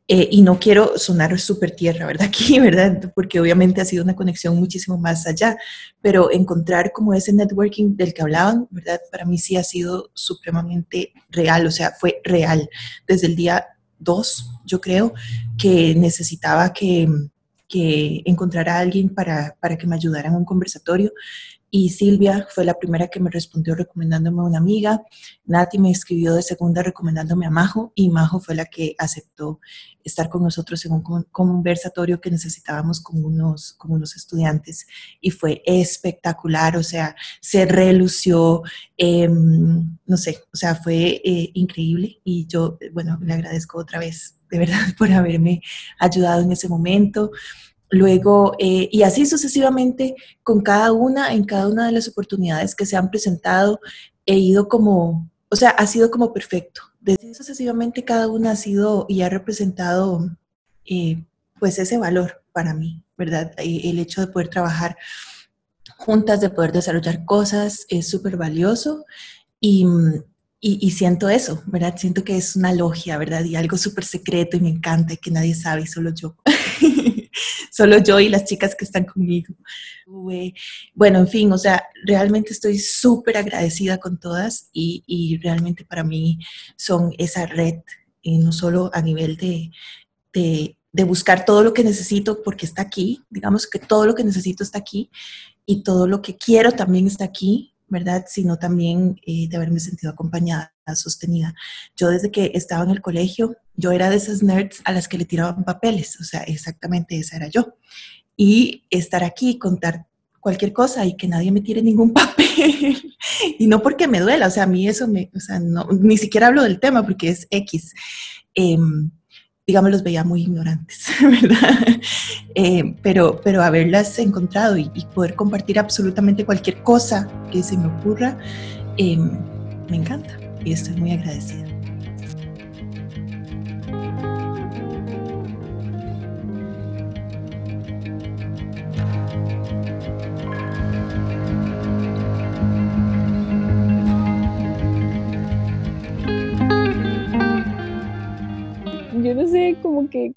eh, y no quiero sonar súper tierra, ¿verdad? [laughs] Aquí, ¿verdad? Porque obviamente ha sido una conexión muchísimo más allá, pero encontrar como ese networking del que hablaban, ¿verdad? Para mí sí ha sido supremamente real, o sea, fue real. Desde el día 2, yo creo, que necesitaba que, que encontrar a alguien para, para que me ayudara en un conversatorio y Silvia fue la primera que me respondió recomendándome a una amiga. Nati me escribió de segunda recomendándome a Majo y Majo fue la que aceptó estar con nosotros en un conversatorio que necesitábamos con unos, estudiantes y fue espectacular, o sea, se relució, em, no sé, o sea, fue eh, increíble y yo, bueno, le agradezco otra vez de verdad [laughs] por haberme ayudado en ese momento. Luego, eh, y así sucesivamente, con cada una, en cada una de las oportunidades que se han presentado, he ido como, o sea, ha sido como perfecto. Desde sucesivamente cada una ha sido y ha representado, eh, pues, ese valor para mí, ¿verdad? El hecho de poder trabajar juntas, de poder desarrollar cosas, es súper valioso. Y, y, y, siento eso, ¿verdad? Siento que es una logia, ¿verdad? Y algo súper secreto y me encanta y que nadie sabe, solo yo. [laughs] [laughs] solo yo y las chicas que están conmigo. Bueno, en fin, o sea, realmente estoy súper agradecida con todas y, y, realmente para mí son esa red, y no solo a nivel de, de, de buscar todo lo que necesito porque está aquí, digamos que todo lo que necesito está aquí y todo lo que quiero también está aquí, ¿verdad? Sino también eh, de haberme sentido acompañada, sostenida. Yo desde que estaba en el colegio, yo era de esas nerds a las que le tiraban papeles, o sea, exactamente esa era yo. Y estar aquí, contar cualquier cosa y que nadie me tire ningún [laughs] papel. y no porque me duela, o sea, a mí eso me, o sea, no, ni siquiera hablo del tema porque es X. Eh, digamos, los veía muy ignorantes, [laughs] ¿verdad? Eh, pero, pero haberlas encontrado y, poder compartir absolutamente cualquier cosa que se me ocurra, eh, me encanta y estoy muy agradecida.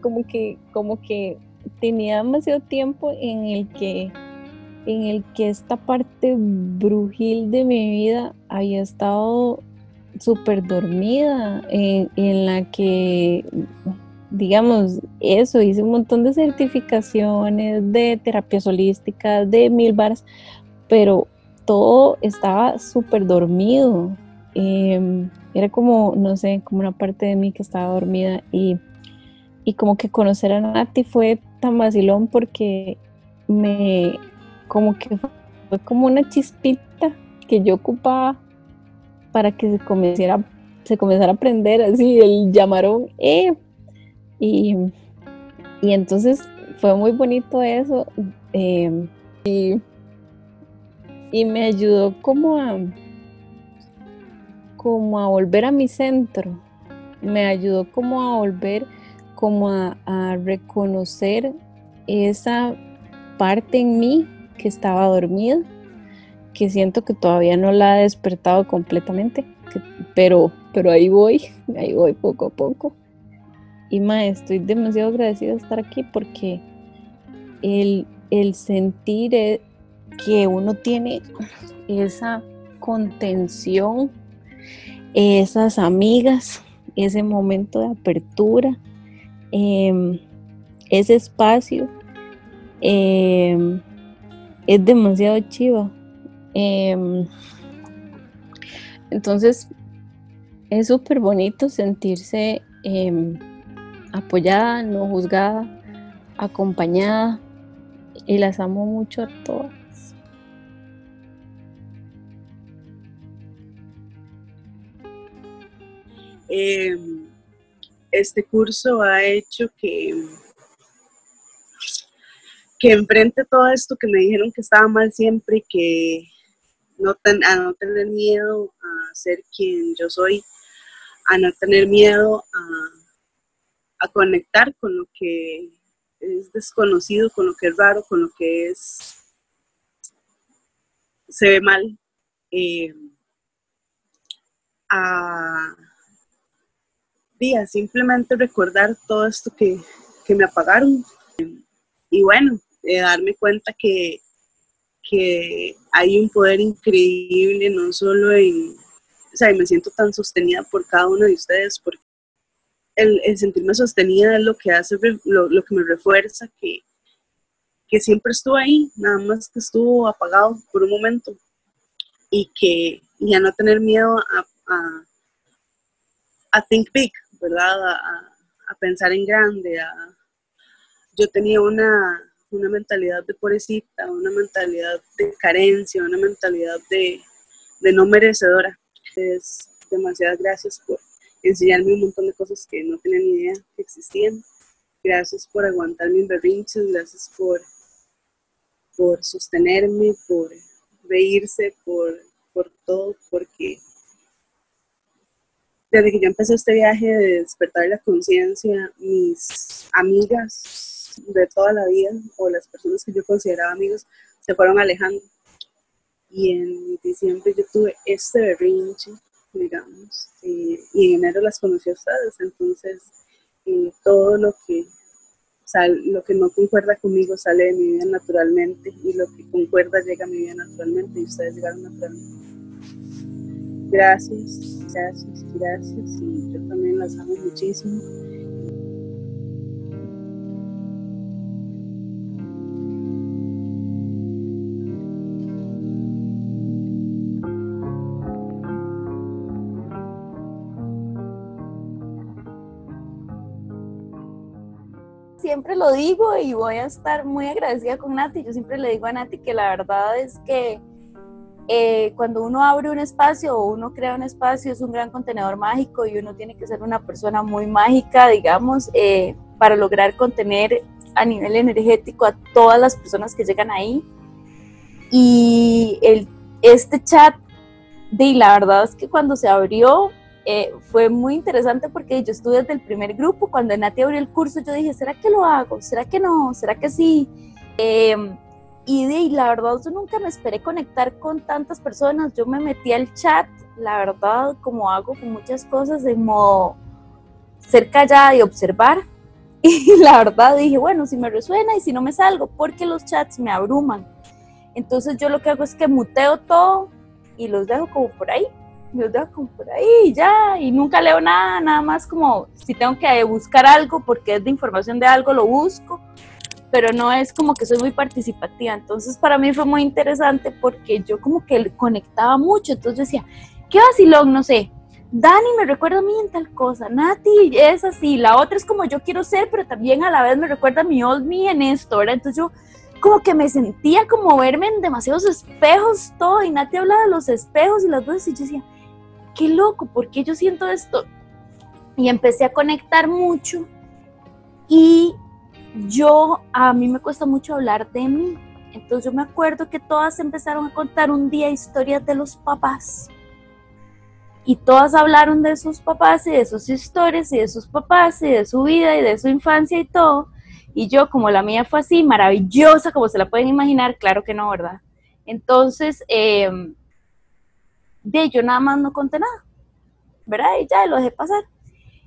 Como que, como que, tenía demasiado tiempo en el que en el que esta parte brujil de mi vida había estado súper dormida, en, en, la que, digamos, eso, hice un montón de certificaciones, de terapias holísticas, de mil bares, pero todo estaba súper dormido. Em, era como, no sé, como una parte de mí que estaba dormida y, y como que conocer a Nati fue tan vacilón porque me, como que fue como una chispita que yo ocupaba para que se comenzara, se comenzara a aprender así el llamarón eh. y, y entonces fue muy bonito eso em, y, y me ayudó como a como a volver a mi centro me ayudó como a volver como a, reconocer esa parte en mí que estaba dormida, que siento que todavía no la he despertado completamente, pero, pero ahí voy, [laughs] ahí voy poco a poco. Y ma, estoy demasiado agradecida de estar aquí porque el, el sentir e, que uno tiene esa contención, esas amigas, ese momento de apertura, em, ese espacio, eh, es demasiado chiva. Em, entonces, es súper bonito sentirse apoyada, no juzgada, acompañada y las amo mucho a todas. Em, este curso ha hecho que que enfrente todo esto que me dijeron que estaba mal siempre, que no a no tener miedo a ser quien yo soy, a no tener miedo a, a conectar con lo que es desconocido, con lo que es raro, con lo que es se ve mal. Eh, a, día, simplemente recordar todo esto que, que me apagaron. Y bueno, darme cuenta que, que hay un poder increíble, no solo en, o sea, me siento tan sostenida por cada uno de ustedes, porque el, sentirme sostenida es lo que hace, lo, que me refuerza, que, que siempre estuvo ahí, nada más que estuvo apagado por un momento y que y a no tener miedo a, a think big, ¿verdad? A, a, pensar en grande. A, yo tenía una, una mentalidad de pobrecita, una mentalidad de carencia, una mentalidad de, no merecedora. Es demasiadas gracias por enseñarme un montón de cosas que no tenía ni idea que existían. Gracias por aguantar mis berrinches, gracias por, por sostenerme, por reírse, por, por todo, porque desde que yo empecé este viaje de despertar la conciencia, mis amigas de toda la vida o las personas que yo consideraba amigos se fueron alejando. Y en diciembre yo tuve este berrinche, digamos, y en enero las conocí a ustedes, entonces todo lo que, lo que no concuerda conmigo sale de mi vida naturalmente y lo que concuerda llega a mi vida naturalmente y ustedes llegaron naturalmente. Gracias, gracias, gracias y yo también las amo muchísimo siempre lo digo y voy a estar muy agradecida con Nati. Yo siempre le digo a Nati que la verdad es que eh, cuando uno abre un espacio o uno crea un espacio es un gran contenedor mágico y uno tiene que ser una persona muy mágica, digamos, eh, para lograr contener a nivel energético a todas las personas que llegan ahí. Y el, este chat, de la verdad es que cuando se abrió, eh, fue muy interesante porque yo estuve desde el primer grupo, cuando Nati abrió el curso yo dije, ¿será que lo hago? ¿Será que no? ¿Será que sí? Y, de, la verdad yo nunca me esperé conectar con tantas personas, yo me metí al chat, la verdad, como hago con muchas cosas, de modo ser callada y observar. [laughs] Y la verdad dije, bueno, si me resuena y si no me salgo, porque los chats me abruman. Entonces yo lo que hago es que muteo todo y los dejo como por ahí, los dejo como por ahí y ya, y nunca leo nada, nada más como si tengo que buscar algo porque es de información de algo, lo busco, pero no es como que soy muy participativa. Entonces para mí fue muy interesante porque yo como que conectaba mucho, entonces decía, qué vacilón, no sé, Dani me recuerda a mí en tal cosa, Nati es así, la otra es como yo quiero ser, pero también a la vez me recuerda a mi old me en esto, ¿verdad? Entonces yo como que me sentía como verme en demasiados espejos, todo, y Nati hablaba de los espejos y las dos, y yo decía, qué loco, ¿por qué yo siento esto? Y empecé a conectar mucho, y yo, a mí me cuesta mucho hablar de mí, entonces yo me acuerdo que todas empezaron a contar un día historias de los papás y todas hablaron de sus papás y de sus historias y de sus papás y de su vida y de su infancia y todo. Y yo, como la mía fue así, maravillosa, como se la pueden imaginar, claro que no, ¿verdad? Entonces, em, de yo nada más no conté nada, ¿verdad? Y ya lo dejé pasar.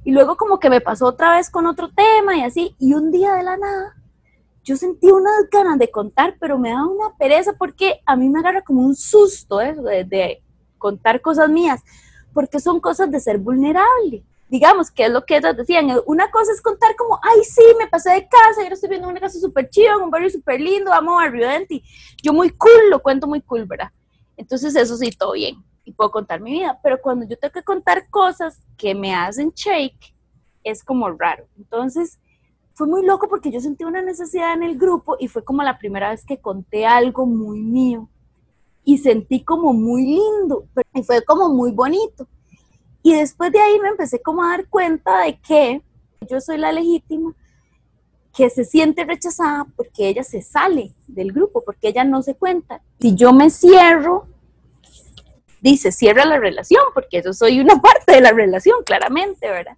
Y luego como que me pasó otra vez con otro tema y así, y un día de la nada, yo sentí unas ganas de contar, pero me da una pereza porque a mí me agarra como un susto eso de contar cosas mías porque son cosas de ser vulnerable. Digamos, que es lo que ellas decían. Una cosa es contar como, ay, sí, me pasé de casa, yo estoy viendo una casa súper chido, en un barrio súper lindo, amo a Denti. Yo muy cool, lo cuento muy cool, ¿verdad? Entonces eso sí, todo bien. Y puedo contar mi vida. Pero cuando yo tengo que contar cosas que me hacen shake, es como raro. Entonces, fue muy loco porque yo sentí una necesidad en el grupo y fue como la primera vez que conté algo muy mío y sentí como muy lindo y fue como muy bonito. Y después de ahí me empecé como a dar cuenta de que yo soy la legítima que se siente rechazada porque ella se sale del grupo, porque ella no se cuenta. Si yo me cierro, dice, cierra la relación, porque yo soy una [laughs] parte de la relación, claramente, ¿verdad?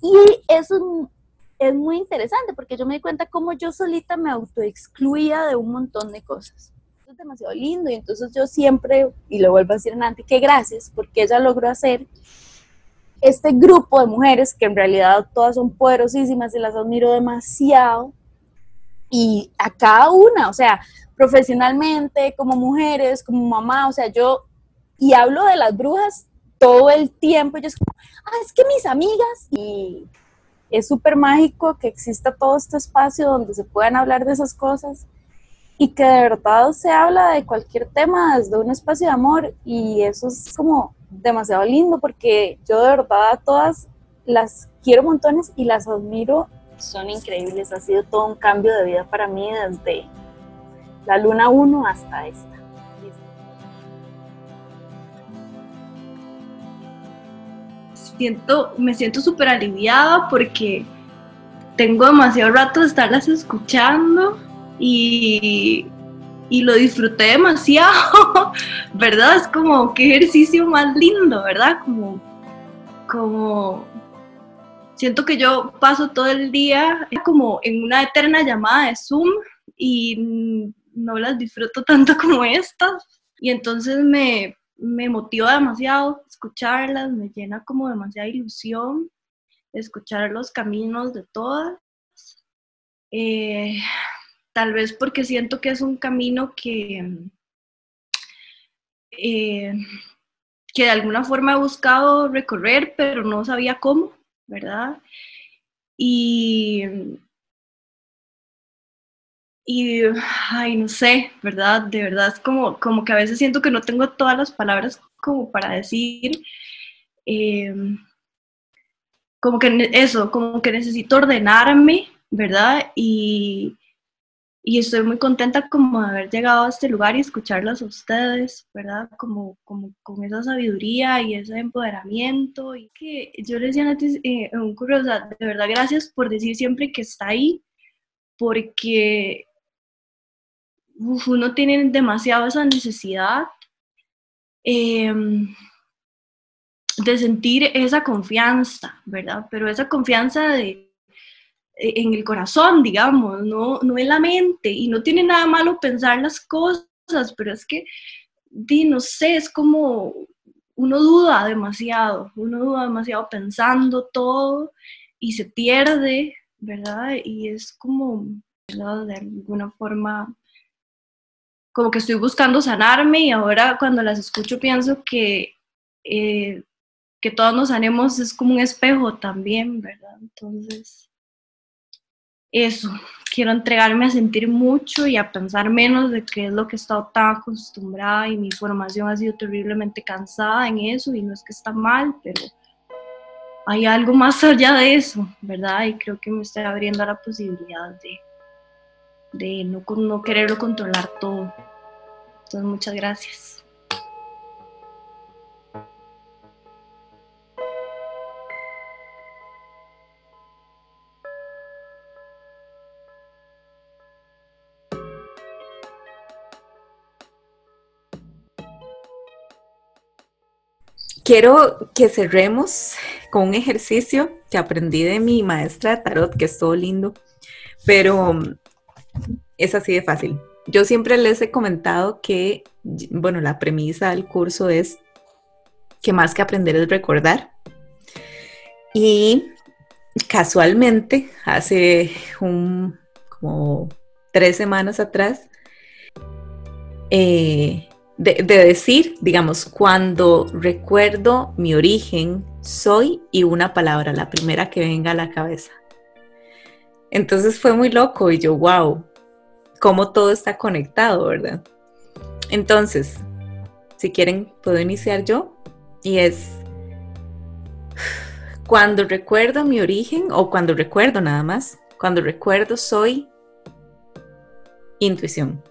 Y eso es muy interesante, porque yo me di cuenta cómo yo solita me autoexcluía de un montón de cosas demasiado lindo y entonces yo siempre, y lo vuelvo a decir en Nanti, que gracias porque ella logró hacer este grupo de mujeres que en realidad todas son poderosísimas y las admiro demasiado y a cada una, o sea, profesionalmente, como mujeres, como mamá, o sea, yo, y hablo de las brujas todo el tiempo, yo es como, ah, es que mis amigas, y es súper mágico que exista todo este espacio donde se puedan hablar de esas cosas y que de verdad se habla de cualquier tema desde un espacio de amor. Y eso es como demasiado lindo porque yo de verdad a todas las quiero montones y las admiro, son increíbles, ha sido todo un cambio de vida para mí desde la luna 1 hasta esta. Siento, me siento súper aliviada porque tengo demasiado rato de estarlas escuchando y, lo disfruté demasiado, [laughs] ¿verdad? Es como qué ejercicio más lindo, ¿verdad? Como, como siento que yo paso todo el día como en una eterna llamada de Zoom y no las disfruto tanto [laughs] como estas. Y entonces me, me motiva demasiado escucharlas, me llena como demasiada ilusión escuchar los caminos de todas. Eh, tal vez porque siento que es un camino que, eh, que de alguna forma he buscado recorrer, pero no sabía cómo, ¿verdad? Y, y ay, no sé, ¿verdad? De verdad es como, como que a veces siento que no tengo todas las palabras como para decir. Eh, como que eso, como que necesito ordenarme, ¿verdad? Y, y estoy muy contenta como de haber llegado a este lugar y escucharlas a ustedes, ¿verdad? Como, como con esa sabiduría y ese empoderamiento. Y que yo les decía antes eh, un curso, de verdad gracias por decir siempre que está ahí, porque uno tiene demasiado esa necesidad em, de sentir esa confianza, ¿verdad? Pero esa confianza de en el corazón, digamos, no, no en la mente. Y no tiene nada malo pensar las cosas, pero es que, di, no sé, es como uno duda demasiado, uno duda demasiado pensando todo y se pierde, ¿verdad? Y es como, ¿verdad? De alguna forma, como que estoy buscando sanarme y ahora cuando las escucho pienso que, eh, que todos nos sanemos es como un espejo también, ¿verdad? Entonces, eso, quiero entregarme a sentir mucho y a pensar menos de qué es lo que he estado tan acostumbrada y mi formación ha sido terriblemente cansada en eso y no es que está mal, pero hay algo más allá de eso, ¿verdad? Y creo que me estoy abriendo a la posibilidad de, de no, no quererlo controlar todo. Entonces, muchas gracias. Quiero que cerremos con un ejercicio que aprendí de mi maestra de tarot, que es todo lindo, pero es así de fácil. Yo siempre les he comentado que, bueno, la premisa del curso es que más que aprender es recordar. Y casualmente, hace un, como tres semanas atrás, eh, de, decir, digamos, cuando recuerdo mi origen, soy y una palabra, la primera que venga a la cabeza. Entonces fue muy loco y yo, wow, cómo todo está conectado, ¿verdad? Entonces, si quieren, puedo iniciar yo y es cuando recuerdo mi origen o cuando recuerdo nada más, cuando recuerdo soy intuición.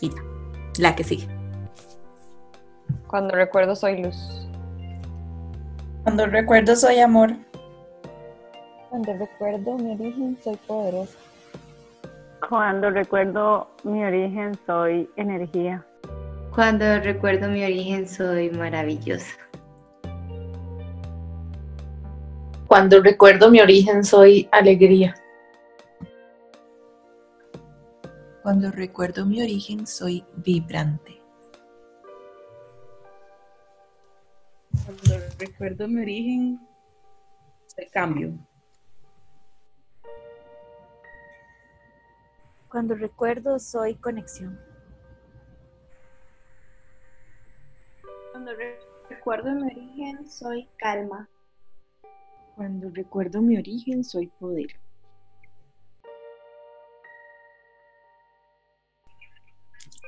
Y ya, la que sigue. Cuando recuerdo soy luz. Cuando recuerdo soy amor. Cuando recuerdo mi origen soy poderosa. Cuando recuerdo mi origen soy energía. Cuando recuerdo mi origen soy maravillosa. Cuando recuerdo mi origen soy alegría. Cuando recuerdo mi origen soy vibrante. Cuando recuerdo mi origen soy cambio. Cuando recuerdo soy conexión. Cuando recuerdo mi origen soy calma. Cuando recuerdo mi origen soy poder.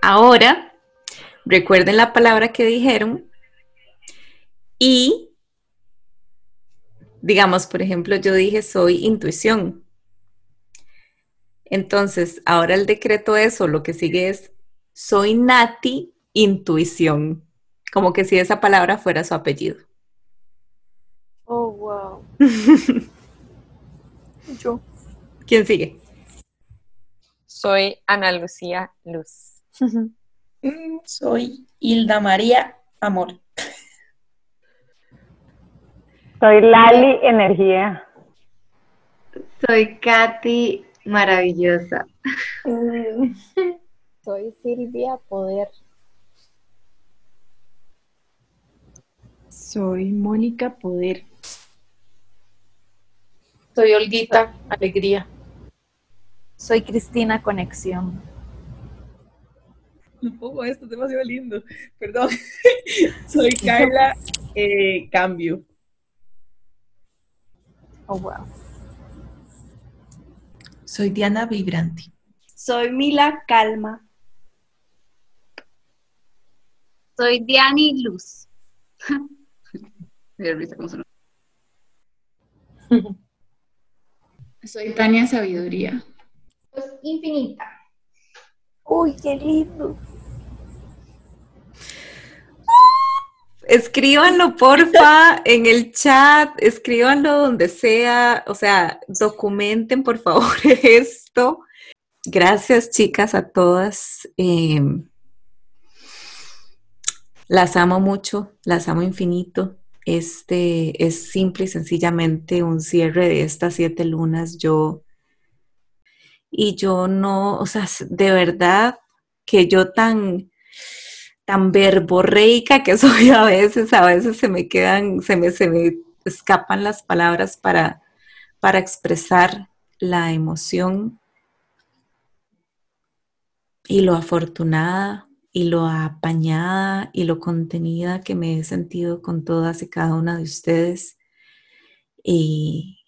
Ahora, recuerden la palabra que dijeron y, digamos, por ejemplo, yo dije soy intuición. Entonces, ahora el decreto eso, lo que sigue es soy Nati intuición, como que si esa palabra fuera su apellido. Oh, wow. [laughs] yo. ¿Quién sigue? Soy Ana Lucía Luz. Soy Hilda María Amor. Soy Lali Energía. Soy Katy Maravillosa. [laughs] Soy Silvia Poder. Soy Mónica Poder. Soy Olguita Alegría. Soy Cristina Conexión. un poco esto, es demasiado lindo. Perdón. [laughs] Soy Carla eh, Cambio. Oh, wow. Soy Diana Vibrante. Soy Mila Calma. Soy Diani Luz. [laughs] [laughs] Soy Tania Sabiduría. Pues infinita. Uy, qué lindo. Escríbanlo, porfa, en el chat, escríbanlo donde sea, o sea, documenten, por favor, [laughs] esto. Gracias, chicas, a todas. Em, las amo mucho, las amo infinito. Este es simple y sencillamente un cierre de estas siete lunas. Yo, y yo no, o sea, de verdad que yo tan tan verborreica que soy a veces, a veces se me quedan, se me, se me escapan las palabras para, para expresar la emoción y lo afortunada y lo apañada y lo contenida que me he sentido con todas y cada una de ustedes y,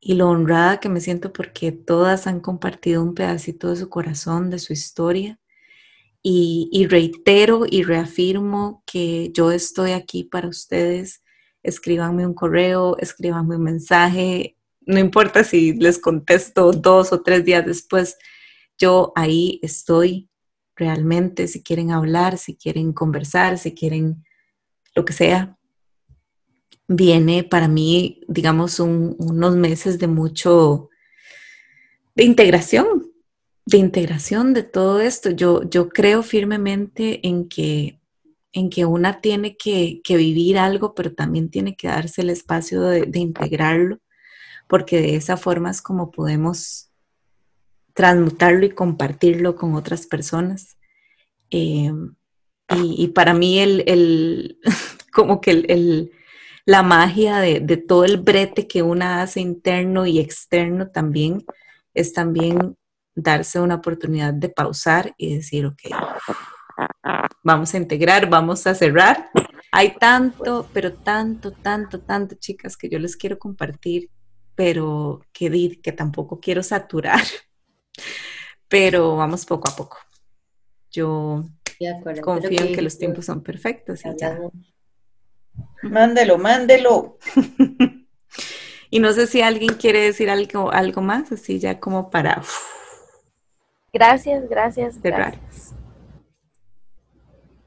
y lo honrada que me siento porque todas han compartido un pedacito de su corazón, de su historia. Y, reitero y reafirmo que yo estoy aquí para ustedes. Escríbanme un correo, escríbanme un mensaje, no importa si les contesto dos o tres días después, yo ahí estoy realmente, si quieren hablar, si quieren conversar, si quieren lo que sea. Viene para mí, digamos, unos meses de mucho, de integración, de integración de todo esto. Yo, yo creo firmemente en que, en que una tiene que, vivir algo, pero también tiene que darse el espacio de, de integrarlo, porque de esa forma es como podemos transmutarlo y compartirlo con otras personas. Eh, y, para mí el, [laughs] como que el, la magia de, todo el brete que una hace interno y externo también es también darse una oportunidad de pausar y decir, ok, vamos a integrar, vamos a cerrar. Hay tanto, pero tanto, tanto, tanto, chicas, que yo les quiero compartir, pero que, que tampoco quiero saturar [laughs] pero vamos poco a poco. Yo confío en que los tiempos son perfectos y ya. Mándelo, mándelo. [laughs] y no sé si alguien quiere decir algo, algo más, así ya como para... Gracias, gracias. Gracias.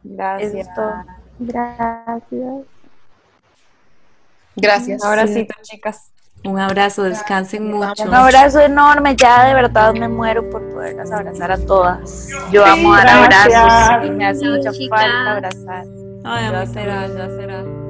Gracias. Gracias. Gracias. Ahora sí, chicas. Un abrazo, descansen mucho. Un abrazo enorme, ya de verdad me muero por poderlas abrazar a todas. Yo amo dar abrazos y me hace mucha falta abrazar. Ay, ya será, ya será.